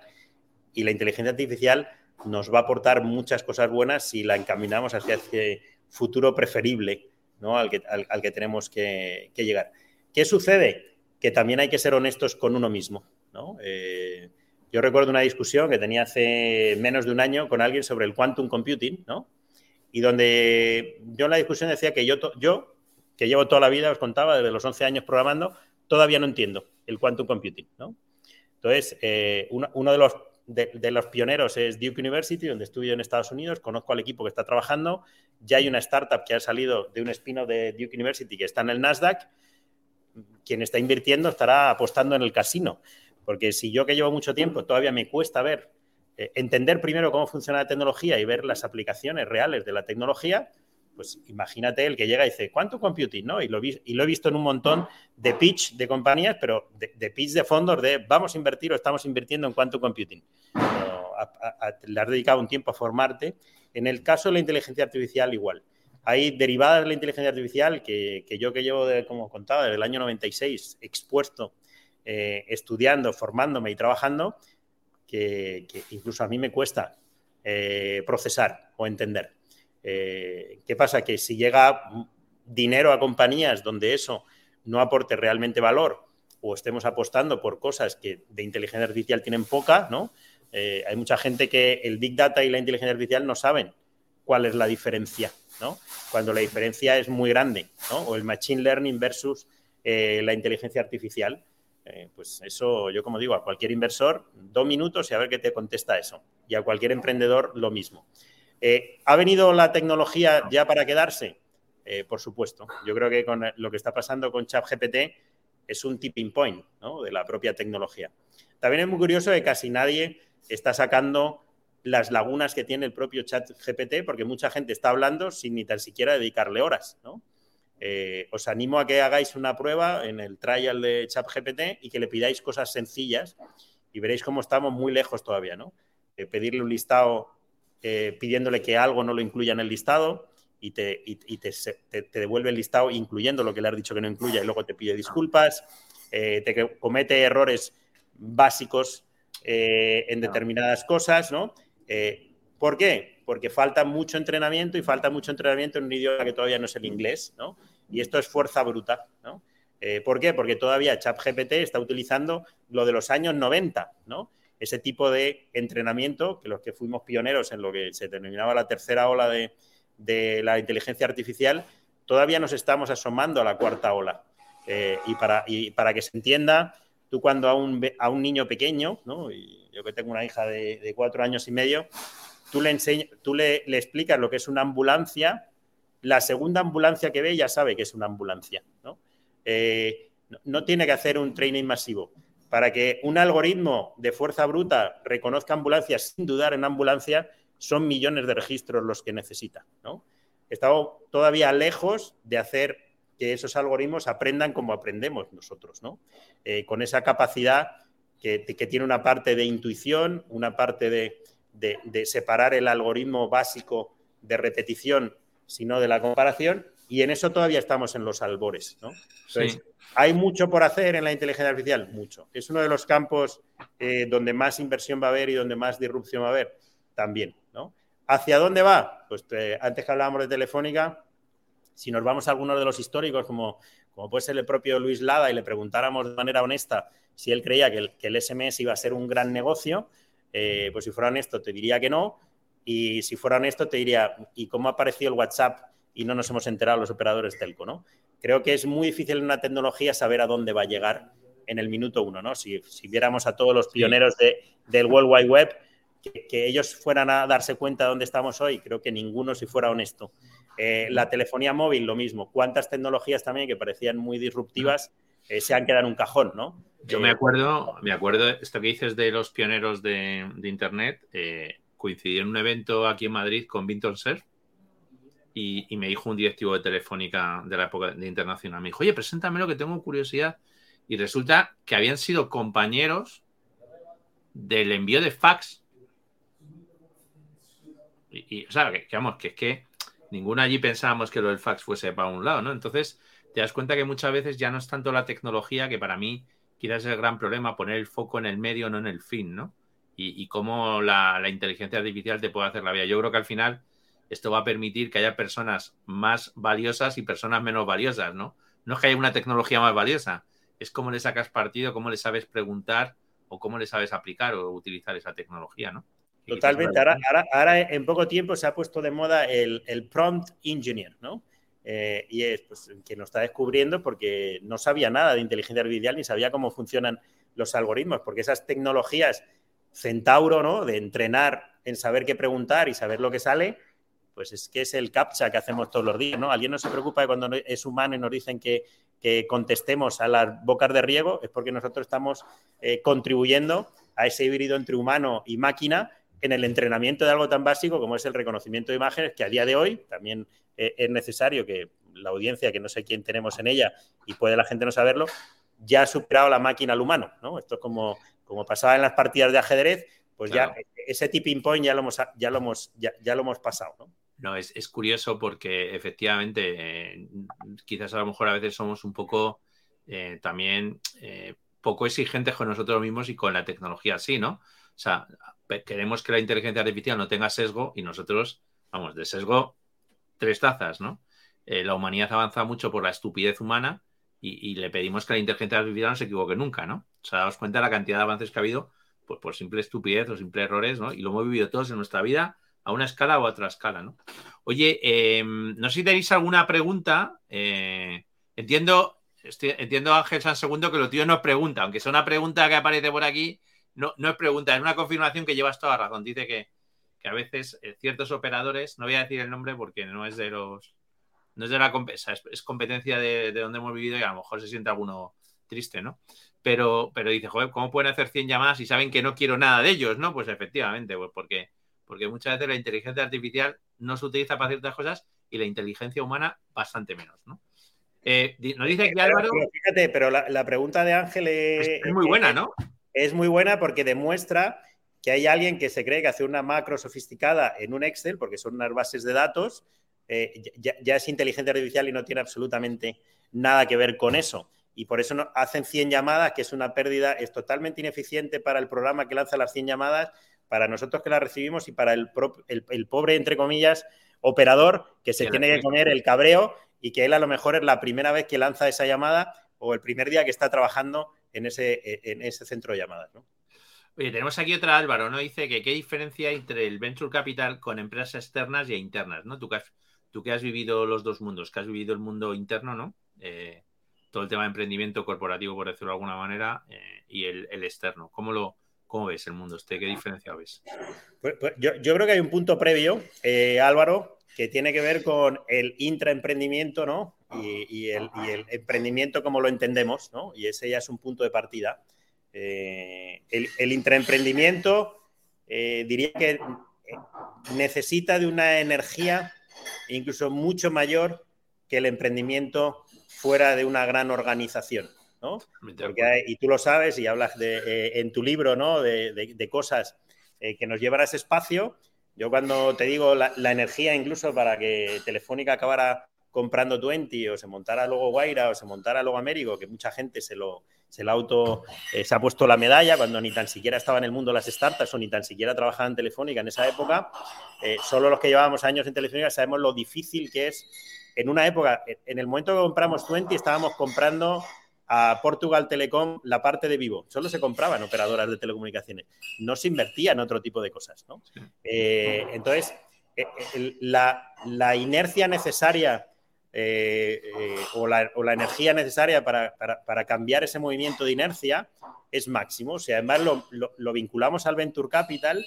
Speaker 2: y la inteligencia artificial nos va a aportar muchas cosas buenas si la encaminamos hacia ese futuro preferible ¿no? al, que, al, que tenemos que, llegar. ¿Qué sucede? Que también hay que ser honestos con uno mismo. ¿no? Eh, yo recuerdo una discusión que tenía hace menos de un año con alguien sobre el quantum computing, ¿no? y donde yo en la discusión decía que yo, yo, que llevo toda la vida, os contaba, desde los 11 años programando, todavía no entiendo el quantum computing, ¿no? Entonces, eh, uno, de, los, de, los pioneros es Duke University, donde estudio en Estados Unidos, conozco al equipo que está trabajando, ya hay una startup que ha salido de un spin de Duke University que está en el Nasdaq, quien está invirtiendo estará apostando en el casino, porque si yo que llevo mucho tiempo todavía me cuesta ver eh, entender primero cómo funciona la tecnología y ver las aplicaciones reales de la tecnología, pues imagínate el que llega y dice, ¿cuánto computing? ¿no? Y, lo y lo he visto en un montón de pitch de compañías, pero de, pitch de fondos de vamos a invertir o estamos invirtiendo en cuánto computing. le has dedicado un tiempo a formarte. En el caso de la inteligencia artificial, igual. Hay derivadas de la inteligencia artificial que, yo que llevo, de, como contaba, desde el año 96, expuesto, eh, estudiando, formándome y trabajando, que, incluso a mí me cuesta eh, procesar o entender. Eh, ¿Qué pasa? Que si llega dinero a compañías donde eso no aporte realmente valor o estemos apostando por cosas que de inteligencia artificial tienen poca, ¿no? Eh, hay mucha gente que el Big Data y la inteligencia artificial no saben cuál es la diferencia, Cuando la diferencia es muy grande. O el Machine Learning versus la inteligencia artificial. Eh, pues eso, yo como digo, a cualquier inversor, dos minutos y a ver qué te contesta eso. Y a cualquier emprendedor lo mismo. Eh, ¿Ha venido la tecnología ya para quedarse? Eh, por supuesto. Yo creo que con lo que está pasando con ChatGPT es un tipping point de la propia tecnología. También es muy curioso que casi nadie está sacando las lagunas que tiene el propio ChatGPT, porque mucha gente está hablando sin ni tan siquiera dedicarle horas. ¿no? Eh, os animo a que hagáis una prueba en el trial de ChatGPT y que le pidáis cosas sencillas y veréis cómo estamos muy lejos todavía, ¿no? pedirle un listado eh, pidiéndole que algo no lo incluya en el listado y, te, devuelve el listado incluyendo lo que le has dicho que no incluya y luego te pide disculpas, eh, te comete errores básicos en determinadas cosas, ¿no? ¿Por qué? Porque falta mucho entrenamiento y falta mucho entrenamiento en un idioma que todavía no es el inglés, ¿no? Y esto es fuerza bruta, ¿no? Eh, ¿Por qué? Porque todavía ChatGPT está utilizando lo de los años 90, ¿no? Ese tipo de entrenamiento, que los que fuimos pioneros en lo que se denominaba la tercera ola de, la inteligencia artificial, todavía nos estamos asomando a la cuarta ola. Eh, y, para, para que se entienda, tú cuando a un, a un niño pequeño, ¿no? Y yo que tengo una hija de, cuatro años y medio, tú le, tú le, explicas lo que es una ambulancia, la segunda ambulancia que ve ya sabe que es una ambulancia, ¿no? Eh, no tiene que hacer un training masivo. Para que un algoritmo de fuerza bruta reconozca ambulancias sin dudar en ambulancia, son millones de registros los que necesita. ¿no? Estamos todavía lejos de hacer que esos algoritmos aprendan como aprendemos nosotros, ¿no? Eh, con esa capacidad que, tiene una parte de intuición, una parte de, separar el algoritmo básico de repetición, sino de la comparación, y en eso todavía estamos en los albores. ¿no? ¿Hay mucho por hacer en la inteligencia artificial? Mucho. ¿Es uno de los campos eh, donde más inversión va a haber y donde más disrupción va a haber? También. ¿no? ¿Hacia dónde va? Pues eh, antes que hablábamos de Telefónica, si nos vamos a algunos de los históricos, como, como puede ser el propio Luis Lada, y le preguntáramos de manera honesta si él creía que el, SMS iba a ser un gran negocio, eh, pues si fuera honesto te diría que no. Y si fuera honesto te diría, ¿y cómo ha aparecido el WhatsApp y no nos hemos enterado los operadores telco, ¿no? Creo que es muy difícil en una tecnología saber a dónde va a llegar en el minuto uno, ¿no? Si, viéramos a todos los pioneros del World Wide Web, que, ellos fueran a darse cuenta de dónde estamos hoy, creo que ninguno si fuera honesto. Eh, la telefonía móvil, lo mismo. ¿Cuántas tecnologías también que parecían muy disruptivas eh, se han quedado en un cajón, ¿no?
Speaker 1: Yo me eh, acuerdo, me acuerdo, esto que dices de los pioneros de, Internet, coincidí en un evento aquí en Madrid con Vinton Cerf y, me dijo un directivo de Telefónica de la época de Internacional, me dijo, oye, preséntame lo que tengo curiosidad. Y resulta que habían sido compañeros del envío de fax. Y, o sea, que, vamos, que es que ninguno allí pensábamos que lo del fax fuese para un lado, ¿no? Entonces, te das cuenta que muchas veces ya no es tanto la tecnología, que para mí quizás es el gran problema, poner el foco en el medio, no en el fin, ¿no? Y, cómo la, la inteligencia artificial te puede hacer la vida. Yo creo que al final esto va a permitir que haya personas más valiosas y personas menos valiosas, ¿no? No es que haya una tecnología más valiosa, es cómo le sacas partido, cómo le sabes preguntar o cómo le sabes aplicar o utilizar esa tecnología, ¿no?
Speaker 2: Totalmente. Ahora, ahora, en poco tiempo se ha puesto de moda el, prompt engineer, ¿no? Eh, y es pues, que nos está descubriendo porque no sabía nada de inteligencia artificial ni sabía cómo funcionan los algoritmos, porque esas tecnologías centauro, ¿no? De entrenar en saber qué preguntar y saber lo que sale, pues es que es el captcha que hacemos todos los días, ¿no? Alguien no se preocupa de cuando es humano y nos dicen que, contestemos a las bocas de riego, es porque nosotros estamos eh, contribuyendo a ese híbrido entre humano y máquina en el entrenamiento de algo tan básico como es el reconocimiento de imágenes, que a día de hoy también eh, es necesario que la audiencia, que no sé quién tenemos en ella y puede la gente no saberlo, ya ha superado la máquina al humano, ¿no? Esto es como, como pasaba en las partidas de ajedrez, pues ya ese tipping point ya lo hemos, ya lo hemos, ya lo hemos pasado, ¿no?
Speaker 1: No, es, curioso porque efectivamente eh, quizás a lo mejor a veces somos un poco eh, también eh, poco exigentes con nosotros mismos y con la tecnología así, ¿no? O sea, queremos que la inteligencia artificial no tenga sesgo y nosotros, vamos, de sesgo tres tazas, ¿no? la humanidad avanza mucho por la estupidez humana y, le pedimos que la inteligencia artificial no se equivoque nunca, ¿no? O sea, daos cuenta de la cantidad de avances que ha habido pues, por simple estupidez o simple errores, ¿no? Y lo hemos vivido todos en nuestra vida a una escala o a otra escala, ¿no? Oye, em, no sé si tenéis alguna pregunta. Eh, entiendo, entiendo Ángel San Segundo que lo tío no es pregunta, aunque sea una pregunta que aparece por aquí, no, no es pregunta, es una confirmación que llevas toda razón. Dice que, a veces eh, ciertos operadores, no voy a decir el nombre porque no es de los. No es de la es, es competencia de, donde hemos vivido y a lo mejor se siente alguno triste, ¿no? Pero, pero dice, joder, ¿cómo pueden hacer 100 llamadas y saben que no quiero nada de ellos, ¿no? Pues efectivamente, pues porque porque muchas veces la inteligencia artificial no se utiliza para ciertas cosas y la inteligencia humana bastante menos, ¿no?
Speaker 2: Eh, nos dice que Álvaro... fíjate, pero la, pregunta de Ángel
Speaker 1: es, muy buena, ¿no?
Speaker 2: Es muy buena porque demuestra que hay alguien que se cree que hace una macro sofisticada en un Excel, porque son unas bases de datos, eh, ya, es inteligencia artificial y no tiene absolutamente nada que ver con eso. Y por eso no, hacen 100 llamadas, que es una pérdida, es totalmente ineficiente para el programa que lanza las 100 llamadas, para nosotros que la recibimos y para el, el, pobre, entre comillas, operador que se tiene que comer el cabreo y que él a lo mejor es la primera vez que lanza esa llamada o el primer día que está trabajando en ese, en ese centro de llamadas. ¿no?
Speaker 1: Oye, tenemos aquí otra Álvaro, ¿no? Dice que qué diferencia hay entre el venture capital con empresas externas y internas, ¿no? Tú que has, tú que has vivido los dos mundos, que has vivido el mundo interno, ¿no? Eh, todo el tema de emprendimiento corporativo, por decirlo de alguna manera, eh, y el, externo. ¿Cómo lo cómo ves el mundo este? ¿Qué diferencia ves?
Speaker 2: Pues, pues yo, creo que hay un punto previo, eh, Álvaro, que tiene que ver con el intraemprendimiento, ¿no? Y, el, emprendimiento como lo entendemos, ¿no? Y ese ya es un punto de partida. Eh, el, el, intraemprendimiento diría que necesita de una energía incluso mucho mayor que el emprendimiento fuera de una gran organización. ¿no? y tú lo sabes y hablas de, eh, en tu libro ¿no? de, cosas eh, que nos llevan a ese espacio. Yo cuando te digo la, energía incluso para que Telefónica acabara comprando Twenty o se montara luego Guaira o se montara luego Américo, que mucha gente se lo, se auto, eh, se ha puesto la medalla cuando ni tan siquiera estaba en el mundo las startups o ni tan siquiera trabajaba en Telefónica en esa época. solo los que llevábamos años en Telefónica sabemos lo difícil que es en una época, en el momento que compramos Twenty, estábamos comprando a Portugal Telecom la parte de vivo. Solo se compraban operadoras de telecomunicaciones. No se invertía en otro tipo de cosas. Eh, entonces, eh, eh, la, inercia necesaria o, la, energía necesaria para, cambiar ese movimiento de inercia es máximo. O sea, además lo vinculamos al Venture Capital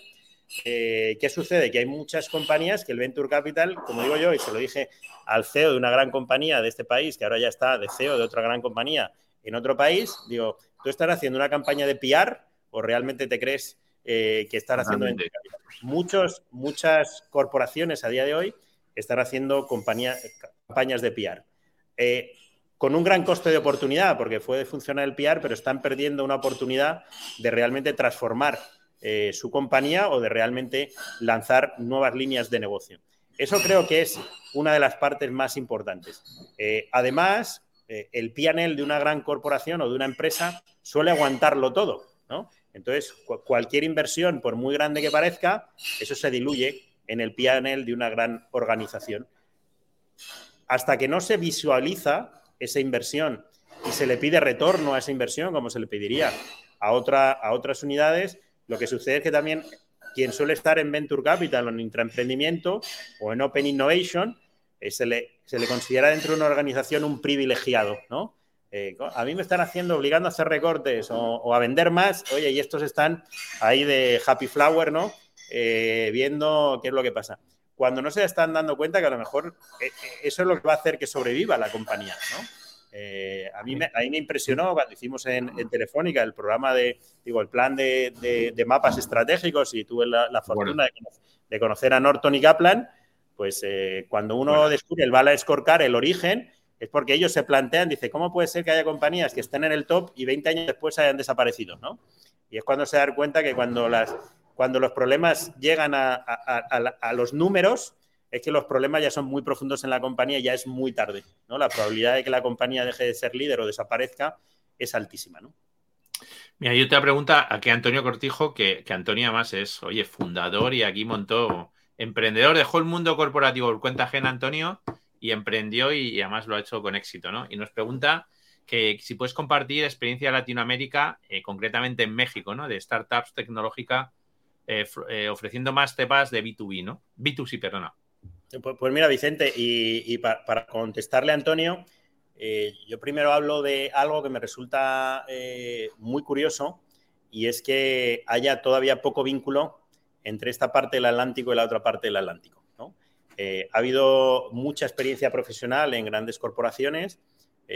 Speaker 2: eh, ¿Qué sucede? Que hay muchas compañías que el Venture Capital, como digo yo, y se lo dije al CEO de una gran compañía de este país, que ahora ya está de CEO de otra gran compañía en otro país, digo, ¿tú estás haciendo una campaña de PR o realmente te crees eh, que están haciendo Venture Capital? Muchos, muchas corporaciones a día de hoy están haciendo campañas de PR. Eh, con un gran coste de oportunidad, porque puede funcionar el PR, pero están perdiendo una oportunidad de realmente transformar eh, su compañía o de realmente lanzar nuevas líneas de negocio. Eso creo que es una de las partes más importantes. Eh, además, el PNL de una gran corporación o de una empresa suele aguantarlo todo, ¿no? Entonces, cualquier inversión, por muy grande que parezca, eso se diluye en el PNL de una gran organización. Hasta que no se visualiza esa inversión y se le pide retorno a esa inversión, como se le pediría a, otra, a otras unidades, lo que sucede es que también quien suele estar en Venture Capital o en intraemprendimiento o en Open Innovation, eh, se, le, considera dentro de una organización un privilegiado, ¿no? Eh, a mí me están haciendo, obligando a hacer recortes o, a vender más, oye, y estos están ahí de Happy Flower, ¿no? Eh, viendo qué es lo que pasa. Cuando no se están dando cuenta que a lo mejor eso es lo que va a hacer que sobreviva la compañía, ¿no? Eh, a, mí me, me impresionó cuando hicimos en, Telefónica el programa de, digo, el plan de, mapas estratégicos y tuve la, fortuna de, conocer a Norton y Kaplan, pues eh, cuando uno descubre el Bala Scorecard, el origen, es porque ellos se plantean, dice, ¿cómo puede ser que haya compañías que estén en el top y 20 años después hayan desaparecido? ¿no? Y es cuando se dan cuenta que cuando, las, cuando los problemas llegan a, los números, es que los problemas ya son muy profundos en la compañía y ya es muy tarde. ¿no? La probabilidad de que la compañía deje de ser líder o desaparezca es altísima. ¿no?
Speaker 1: Mira, yo te pregunta a Antonio Cortijo, que, que Antonio además es, oye, fundador y aquí montó, emprendedor, dejó el mundo corporativo por cuenta ajena, Antonio, y emprendió y, además lo ha hecho con éxito, ¿no? Y nos pregunta que si puedes compartir experiencia de Latinoamérica, eh, concretamente en México, ¿no? De startups tecnológicas eh, eh, ofreciendo más temas de B2B, ¿no? B2C, perdona.
Speaker 2: Pues, pues, mira, Vicente, y, para, contestarle a Antonio, eh, yo primero hablo de algo que me resulta muy curioso y es que haya todavía poco vínculo entre esta parte del Atlántico y la otra parte del Atlántico. Eh, ha habido mucha experiencia profesional en grandes corporaciones.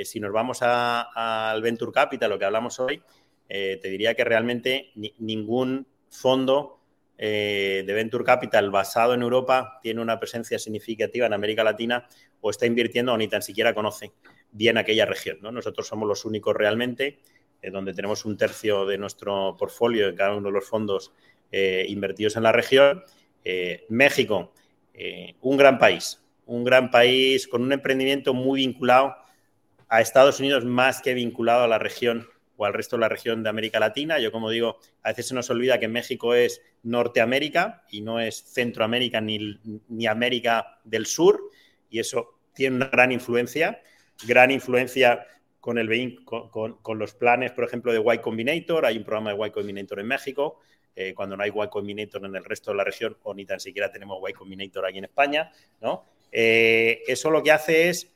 Speaker 2: si nos vamos al Venture Capital, lo que hablamos hoy, te diría que realmente ningún fondo eh, de Venture Capital basado en Europa tiene una presencia significativa en América Latina o está invirtiendo o ni tan siquiera conoce bien aquella región. ¿no? Nosotros somos los únicos realmente eh, donde tenemos un tercio de nuestro portfolio en cada uno de los fondos eh, invertidos en la región. México, un gran país, un gran país con un emprendimiento muy vinculado a Estados Unidos más que vinculado a la región o al resto de la región de América Latina. Yo, como digo, a veces se nos olvida que México es Norteamérica y no es Centroamérica ni, ni América del Sur, y eso tiene una gran influencia, gran influencia con, el, con, con, los planes, por ejemplo, de Y Combinator. Hay un programa de Y Combinator en México, eh, cuando no hay Y Combinator en el resto de la región, o ni tan siquiera tenemos Y Combinator aquí en España. ¿no? Eh, eso lo que hace es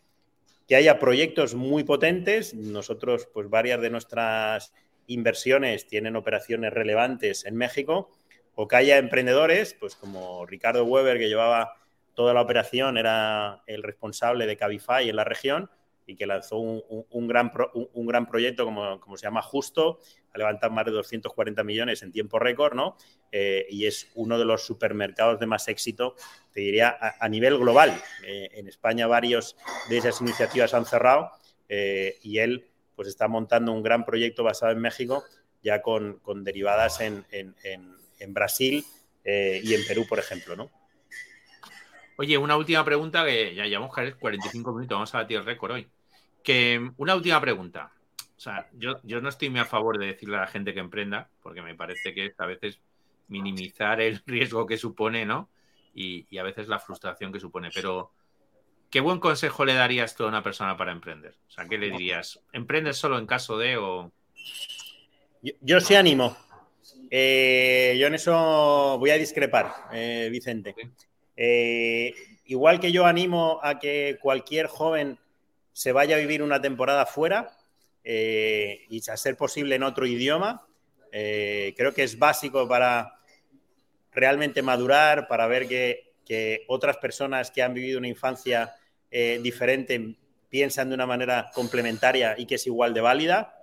Speaker 2: que haya proyectos muy potentes. Nosotros, pues varias de nuestras inversiones tienen operaciones relevantes en México, o que haya emprendedores, pues como Ricardo Weber, que llevaba toda la operación, era el responsable de Cabify en la región, y que lanzó un, gran, un, gran proyecto como, como, se llama Justo, ha levantado más de 240 millones en tiempo récord, ¿no? Eh, y es uno de los supermercados de más éxito, te diría, a, nivel global. Eh, en España varios de esas iniciativas han cerrado eh, y él pues está montando un gran proyecto basado en México, ya con, con derivadas en, en, en Brasil y en Perú, por ejemplo, ¿no?
Speaker 1: Oye, una última pregunta que ya llevamos 45 minutos, vamos a batir el récord hoy. Que una última pregunta. O sea, yo, yo no estoy muy a favor de decirle a la gente que emprenda, porque me parece que a veces minimizar el riesgo que supone, ¿no? Y, a veces la frustración que supone. Pero, ¿qué buen consejo le darías tú a una persona para emprender? O sea, ¿qué le dirías? ¿Emprendes solo en caso de o...?
Speaker 2: Yo, sí animo. Eh, yo en eso voy a discrepar, eh, Vicente. Eh, igual que yo animo a que cualquier joven se vaya a vivir una temporada fuera eh, y a ser posible en otro idioma. Eh, creo que es básico para realmente madurar, para ver que, otras personas que han vivido una infancia eh, diferente piensan de una manera complementaria y que es igual de válida,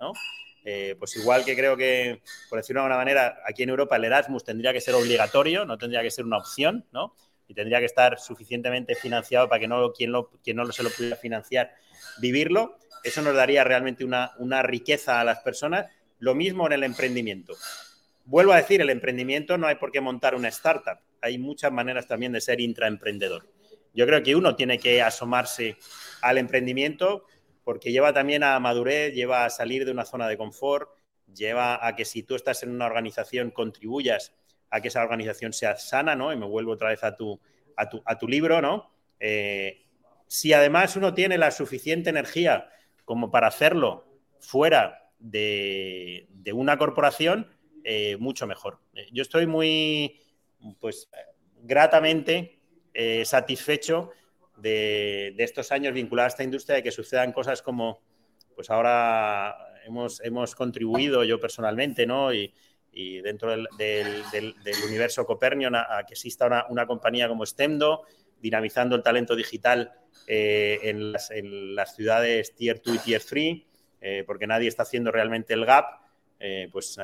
Speaker 2: pues igual que creo que, por decirlo de alguna manera, aquí en Europa el Erasmus tendría que ser obligatorio, no tendría que ser una opción, ¿no? Y tendría que estar suficientemente financiado para que no, quien, lo, quien no se lo pudiera financiar vivirlo, eso nos daría realmente una, riqueza a las personas. Lo mismo en el emprendimiento. Vuelvo a decir, el emprendimiento no hay por qué montar una startup. Hay muchas maneras también de ser intraemprendedor. Yo creo que uno tiene que asomarse al emprendimiento porque lleva también a madurez, lleva a salir de una zona de confort, lleva a que si tú estás en una organización contribuyas a que esa organización sea sana, ¿no? Y me vuelvo otra vez a tu, a tu, libro, ¿no? Eh, si además uno tiene la suficiente energía como para hacerlo fuera de, una corporación, eh, mucho mejor. Yo estoy muy, pues, gratamente eh, satisfecho de, estos años vinculados a esta industria, de que sucedan cosas como, pues ahora hemos, hemos contribuido yo personalmente, ¿no? Dentro del, universo Copernio a, que exista una, una compañía como Stemdo, dinamizando el talento digital eh, en, las, ciudades Tier 2 y Tier 3, eh, porque nadie está haciendo realmente el gap. Eh, pues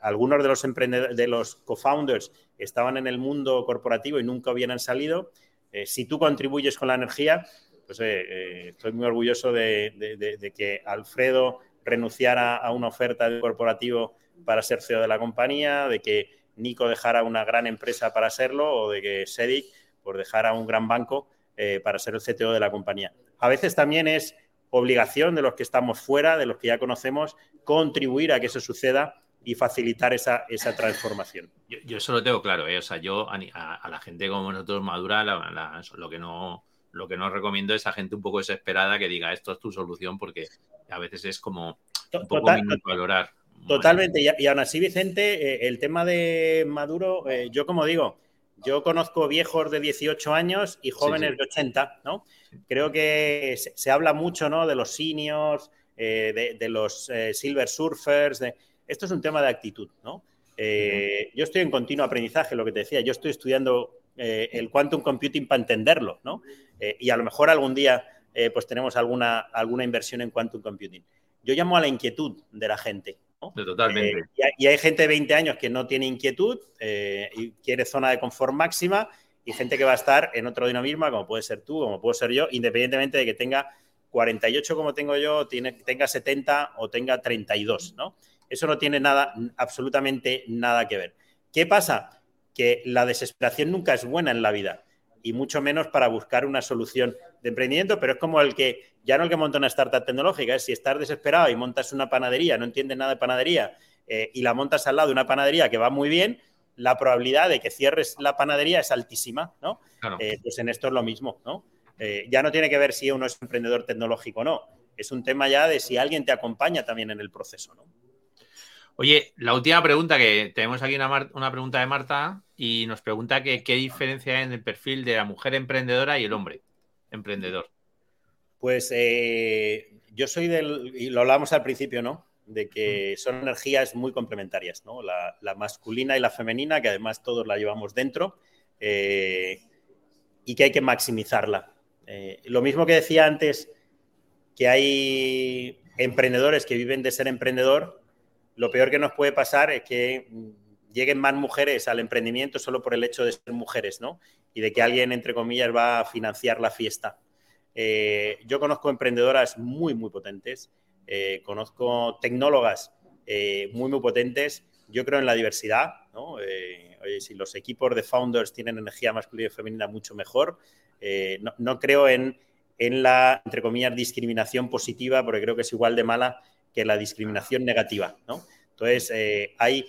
Speaker 2: algunos de los de los co-founders estaban en el mundo corporativo y nunca hubieran salido. si tú contribuyes con la energía, pues estoy muy orgulloso de, que Alfredo renunciara a una oferta de corporativo para ser CEO de la compañía, de que Nico dejara una gran empresa para serlo o de que Sedic por dejar a un gran banco eh, para ser el CTO de la compañía. A veces también es obligación de los que estamos fuera, de los que ya conocemos, contribuir a que eso suceda y facilitar esa, esa transformación.
Speaker 1: Yo, eso lo tengo claro, ¿eh? o sea, yo a, la gente como nosotros madura, lo que no lo que no recomiendo es a gente un poco desesperada que diga esto es tu solución porque a veces es como un poco valorar.
Speaker 2: Totalmente, y, aún así, Vicente, eh, el tema de Maduro, yo como digo, yo conozco viejos de 18 años y jóvenes de 80, ¿no? Creo que se, habla mucho, ¿no? De los seniors, eh, de, los eh, silver surfers. De... Esto es un tema de actitud, ¿no? Eh, yo estoy en continuo aprendizaje, lo que te decía. Yo estoy estudiando el quantum computing para entenderlo, ¿no? y a lo mejor algún día pues tenemos alguna, alguna inversión en quantum computing. Yo llamo a la inquietud de la gente,
Speaker 1: Totalmente.
Speaker 2: Eh, y, hay, gente de 20 años que no tiene inquietud eh, y quiere zona de confort máxima y gente que va a estar en otro dinamismo, como puede ser tú, como puedo ser yo, independientemente de que tenga 48 como tengo yo, tiene, tenga 70 o tenga 32, ¿no? Eso no tiene nada, absolutamente nada que ver. ¿Qué pasa? Que la desesperación nunca es buena en la vida y mucho menos para buscar una solución emprendimiento, pero es como el que, ya no el que monta una startup tecnológica, es si estás desesperado y montas una panadería, no entiendes nada de panadería eh, y la montas al lado de una panadería que va muy bien, la probabilidad de que cierres la panadería es altísima, ¿no? Eh, pues en esto es lo mismo, ¿no? Eh, ya no tiene que ver si uno es emprendedor tecnológico o no, es un tema ya de si alguien te acompaña también en el proceso, ¿no?
Speaker 1: Oye, la última pregunta que tenemos aquí una, una pregunta de Marta y nos pregunta que qué diferencia hay en el perfil de la mujer emprendedora y el hombre emprendedor.
Speaker 2: Pues eh, yo soy del, y lo hablábamos al principio, ¿no? De que son energías muy complementarias, ¿no? La, masculina y la femenina, que además todos la llevamos dentro, eh, y que hay que maximizarla. Eh, lo mismo que decía antes, que hay emprendedores que viven de ser emprendedor, lo peor que nos puede pasar es que lleguen más mujeres al emprendimiento solo por el hecho de ser mujeres, ¿no? Y de que alguien, entre comillas, va a financiar la fiesta. Eh, yo conozco emprendedoras muy, muy potentes, eh, conozco tecnólogas eh, muy, muy potentes. Yo creo en la diversidad, ¿no? oye, si los equipos de founders tienen energía masculina y femenina, mucho mejor. No, no, creo en, en la, entre comillas, discriminación positiva, porque creo que es igual de mala que la discriminación negativa, ¿no? Entonces, hay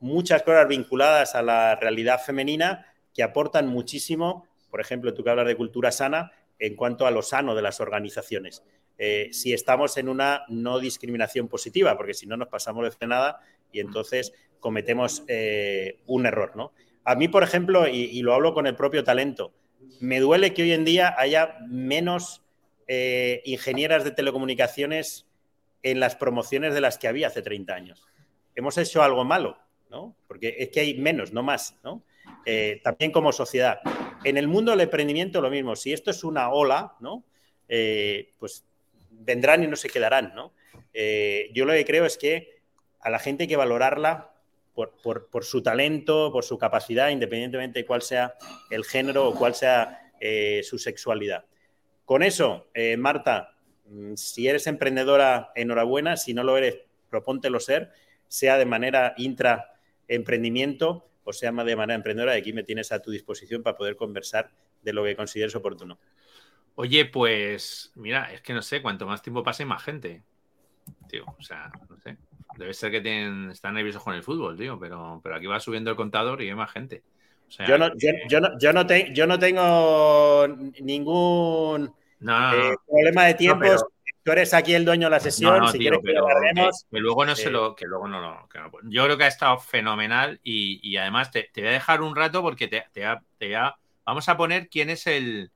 Speaker 2: muchas cosas vinculadas a la realidad femenina que aportan muchísimo, por ejemplo, tú que hablas de cultura sana, en cuanto a lo sano de las organizaciones. Eh, si estamos en una no discriminación positiva, porque si no nos pasamos de frenada y entonces cometemos eh, un error. ¿no? A mí, por ejemplo, y, lo hablo con el propio talento, me duele que hoy en día haya menos eh, ingenieras de telecomunicaciones en las promociones de las que había hace 30 años. ¿Hemos hecho algo malo? Porque es que hay menos, no más, ¿no? Eh, también como sociedad. En el mundo del emprendimiento lo mismo, si esto es una ola. Eh, pues vendrán y no se quedarán. Eh, yo lo que creo es que a la gente hay que valorarla por, su talento, por su capacidad, independientemente de cuál sea el género o cuál sea su sexualidad. Con eso, Marta, mm, si eres emprendedora, enhorabuena, si no lo eres, propóntelo ser, sea de manera intra emprendimiento o sea de manera emprendedora, aquí me tienes a tu disposición para poder conversar de lo que consideres oportuno.
Speaker 1: Oye, pues mira, es que no sé, cuanto más tiempo pase, más gente. Tío, o sea, no sé. Debe ser que tienen, están nerviosos con el fútbol, tío, pero, pero aquí va subiendo el contador y hay más gente.
Speaker 2: yo, no, yo, no, yo, no tengo ningún eh, problema de tiempos tú eres aquí el dueño de la sesión, si quieres que, lo
Speaker 1: que, luego no se lo, que luego no, lo Yo creo que ha estado fenomenal y, además te, voy a dejar un rato porque te, te, vamos a poner quién es el,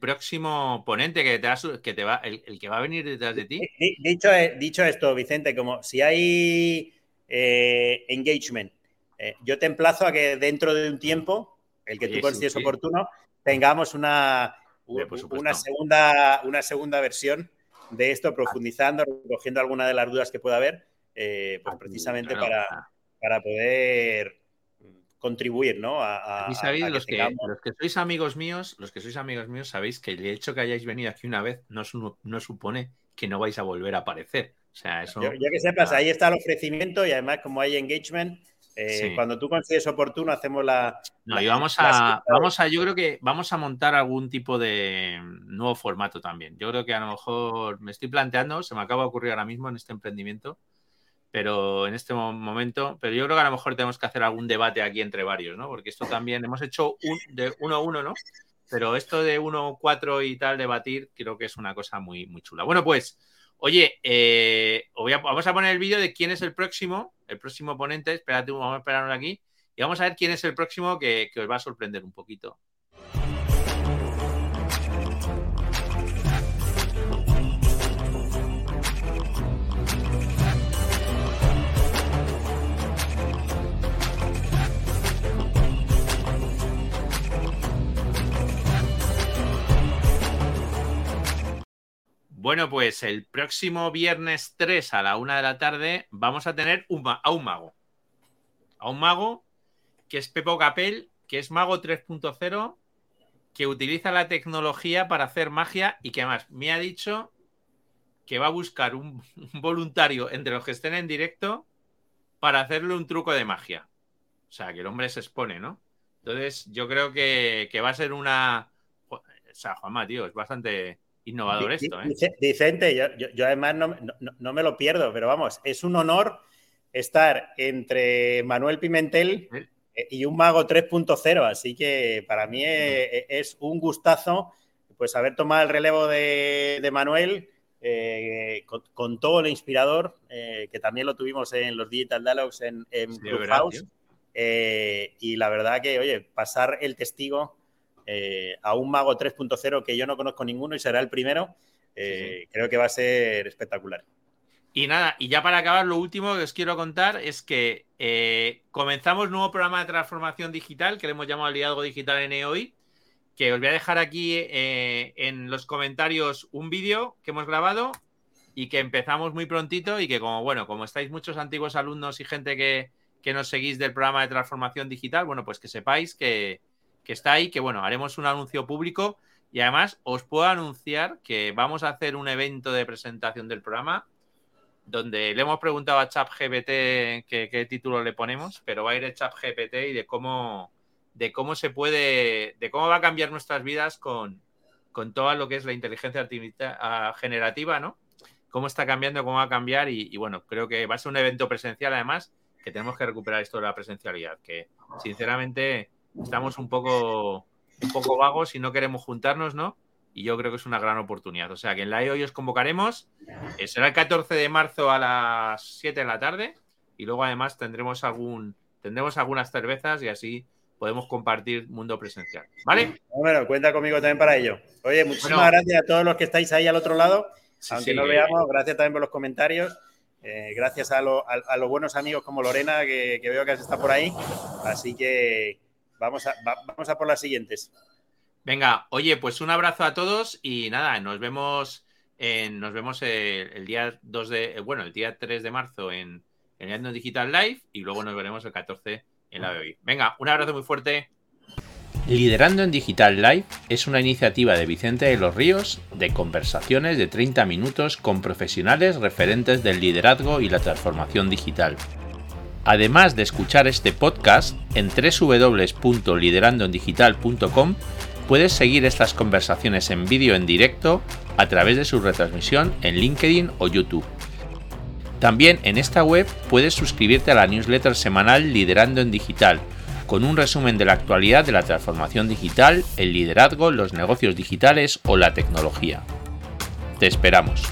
Speaker 1: próximo ponente que te, que te va, el, que va a venir detrás de ti.
Speaker 2: Dicho, dicho esto, Vicente, como si hay eh, engagement, eh, yo te emplazo a que dentro de un tiempo, el que tú consideres oportuno, tengamos una, una, segunda, una segunda versión de esto, profundizando, recogiendo alguna de las dudas que pueda haber, eh, pues precisamente para, para poder contribuir, ¿no?
Speaker 1: A, sabéis, los, que, sois amigos míos, los que sois amigos míos, sabéis que el hecho que hayáis venido aquí una vez no, no supone que no vais a volver a aparecer. O sea, eso.
Speaker 2: Yo, que sepas, ahí está el ofrecimiento y además, como hay engagement, eh, cuando tú consideres oportuno, hacemos la.
Speaker 1: No, y vamos a, vamos a, yo creo que vamos a montar algún tipo de nuevo formato también. Yo creo que a lo mejor me estoy planteando, se me acaba de ocurrir ahora mismo en este emprendimiento, pero en este momento, pero yo creo que a lo mejor tenemos que hacer algún debate aquí entre varios, ¿no? Porque esto también hemos hecho un, de uno a uno, ¿no? Pero esto de uno, cuatro y tal, debatir, creo que es una cosa muy, muy chula. Bueno, pues. Oye, eh, vamos a poner el vídeo de quién es el próximo, el próximo ponente. Espérate, vamos a esperarnos aquí. Y vamos a ver quién es el próximo que, que os va a sorprender un poquito. Bueno, pues el próximo viernes 3 a la una de la tarde vamos a tener a un mago. A un mago que es Pepo Capel, que es mago 3.0, que utiliza la tecnología para hacer magia y que además me ha dicho que va a buscar un, voluntario entre los que estén en directo para hacerle un truco de magia. O sea, que el hombre se expone, ¿no? Entonces, yo creo que, que va a ser una, sea, Juanma, tío, es bastante innovador esto. ¿eh?
Speaker 2: Vicente, yo, además no, me lo pierdo, pero vamos, es un honor estar entre Manuel Pimentel eh, y un mago 3.0, así que para mí es, un gustazo pues haber tomado el relevo de, Manuel. Eh, con, todo lo inspirador, que también lo tuvimos en los Digital Dialogues en, en Clubhouse. y la verdad que, oye, pasar el testigo eh, a un mago 3.0 que yo no conozco ninguno y será el primero, eh, creo que va a ser espectacular.
Speaker 1: Y nada, y ya para acabar, lo último que os quiero contar es que eh, comenzamos nuevo programa de transformación digital que le hemos llamado Liderazgo Digital en EOI, que os voy a dejar aquí en los comentarios un vídeo que hemos grabado y que empezamos muy prontito y que como, bueno, como estáis muchos antiguos alumnos y gente que, que nos seguís del programa de transformación digital, bueno, pues que sepáis que, que está ahí, que bueno, haremos un anuncio público y además os puedo anunciar que vamos a hacer un evento de presentación del programa donde le hemos preguntado a ChatGPT qué título le ponemos, pero va a ir el ChatGPT y de cómo, de cómo se puede, de cómo va a cambiar nuestras vidas con, con todo lo que es la inteligencia ah, generativa, ¿no? Cómo está cambiando, cómo va a cambiar y, y, bueno, creo que va a ser un evento presencial además, que tenemos que recuperar esto de la presencialidad, que sinceramente estamos un poco, un poco vagos y no queremos juntarnos, ¿no? Y yo creo que es una gran oportunidad. O sea, que en la hoy os convocaremos. Eh, será el 14 de marzo a las 7 de la tarde. Y luego además tendremos algún tendremos algunas cervezas y así podemos compartir mundo presencial. ¿Vale?
Speaker 2: Bueno, cuenta conmigo también para ello. Oye, muchísimas gracias a todos los que estáis ahí al otro lado. aunque no veamos, gracias también por los comentarios. Eh, gracias a, los buenos amigos como Lorena, que, que veo que está por ahí. Así que Vamos a, vamos a por las siguientes.
Speaker 1: Venga, oye, pues un abrazo a todos y nada, nos vemos, en, nos vemos el, día 2 de, bueno, el día 3 de marzo en, en el Digital Live y luego nos veremos el 14 en la de hoy. Venga, un abrazo muy fuerte. Liderando en Digital Live es una iniciativa de Vicente de los Ríos de conversaciones de 30 minutos con profesionales referentes del liderazgo y la transformación digital. Además de escuchar este podcast, en www.liderandoendigital.com puedes seguir estas conversaciones en vídeo en directo a través de su retransmisión en LinkedIn o YouTube. También en esta web puedes suscribirte a la newsletter semanal Liderando en Digital, con un resumen de la actualidad de la transformación digital, el liderazgo, los negocios digitales o la tecnología. Te esperamos.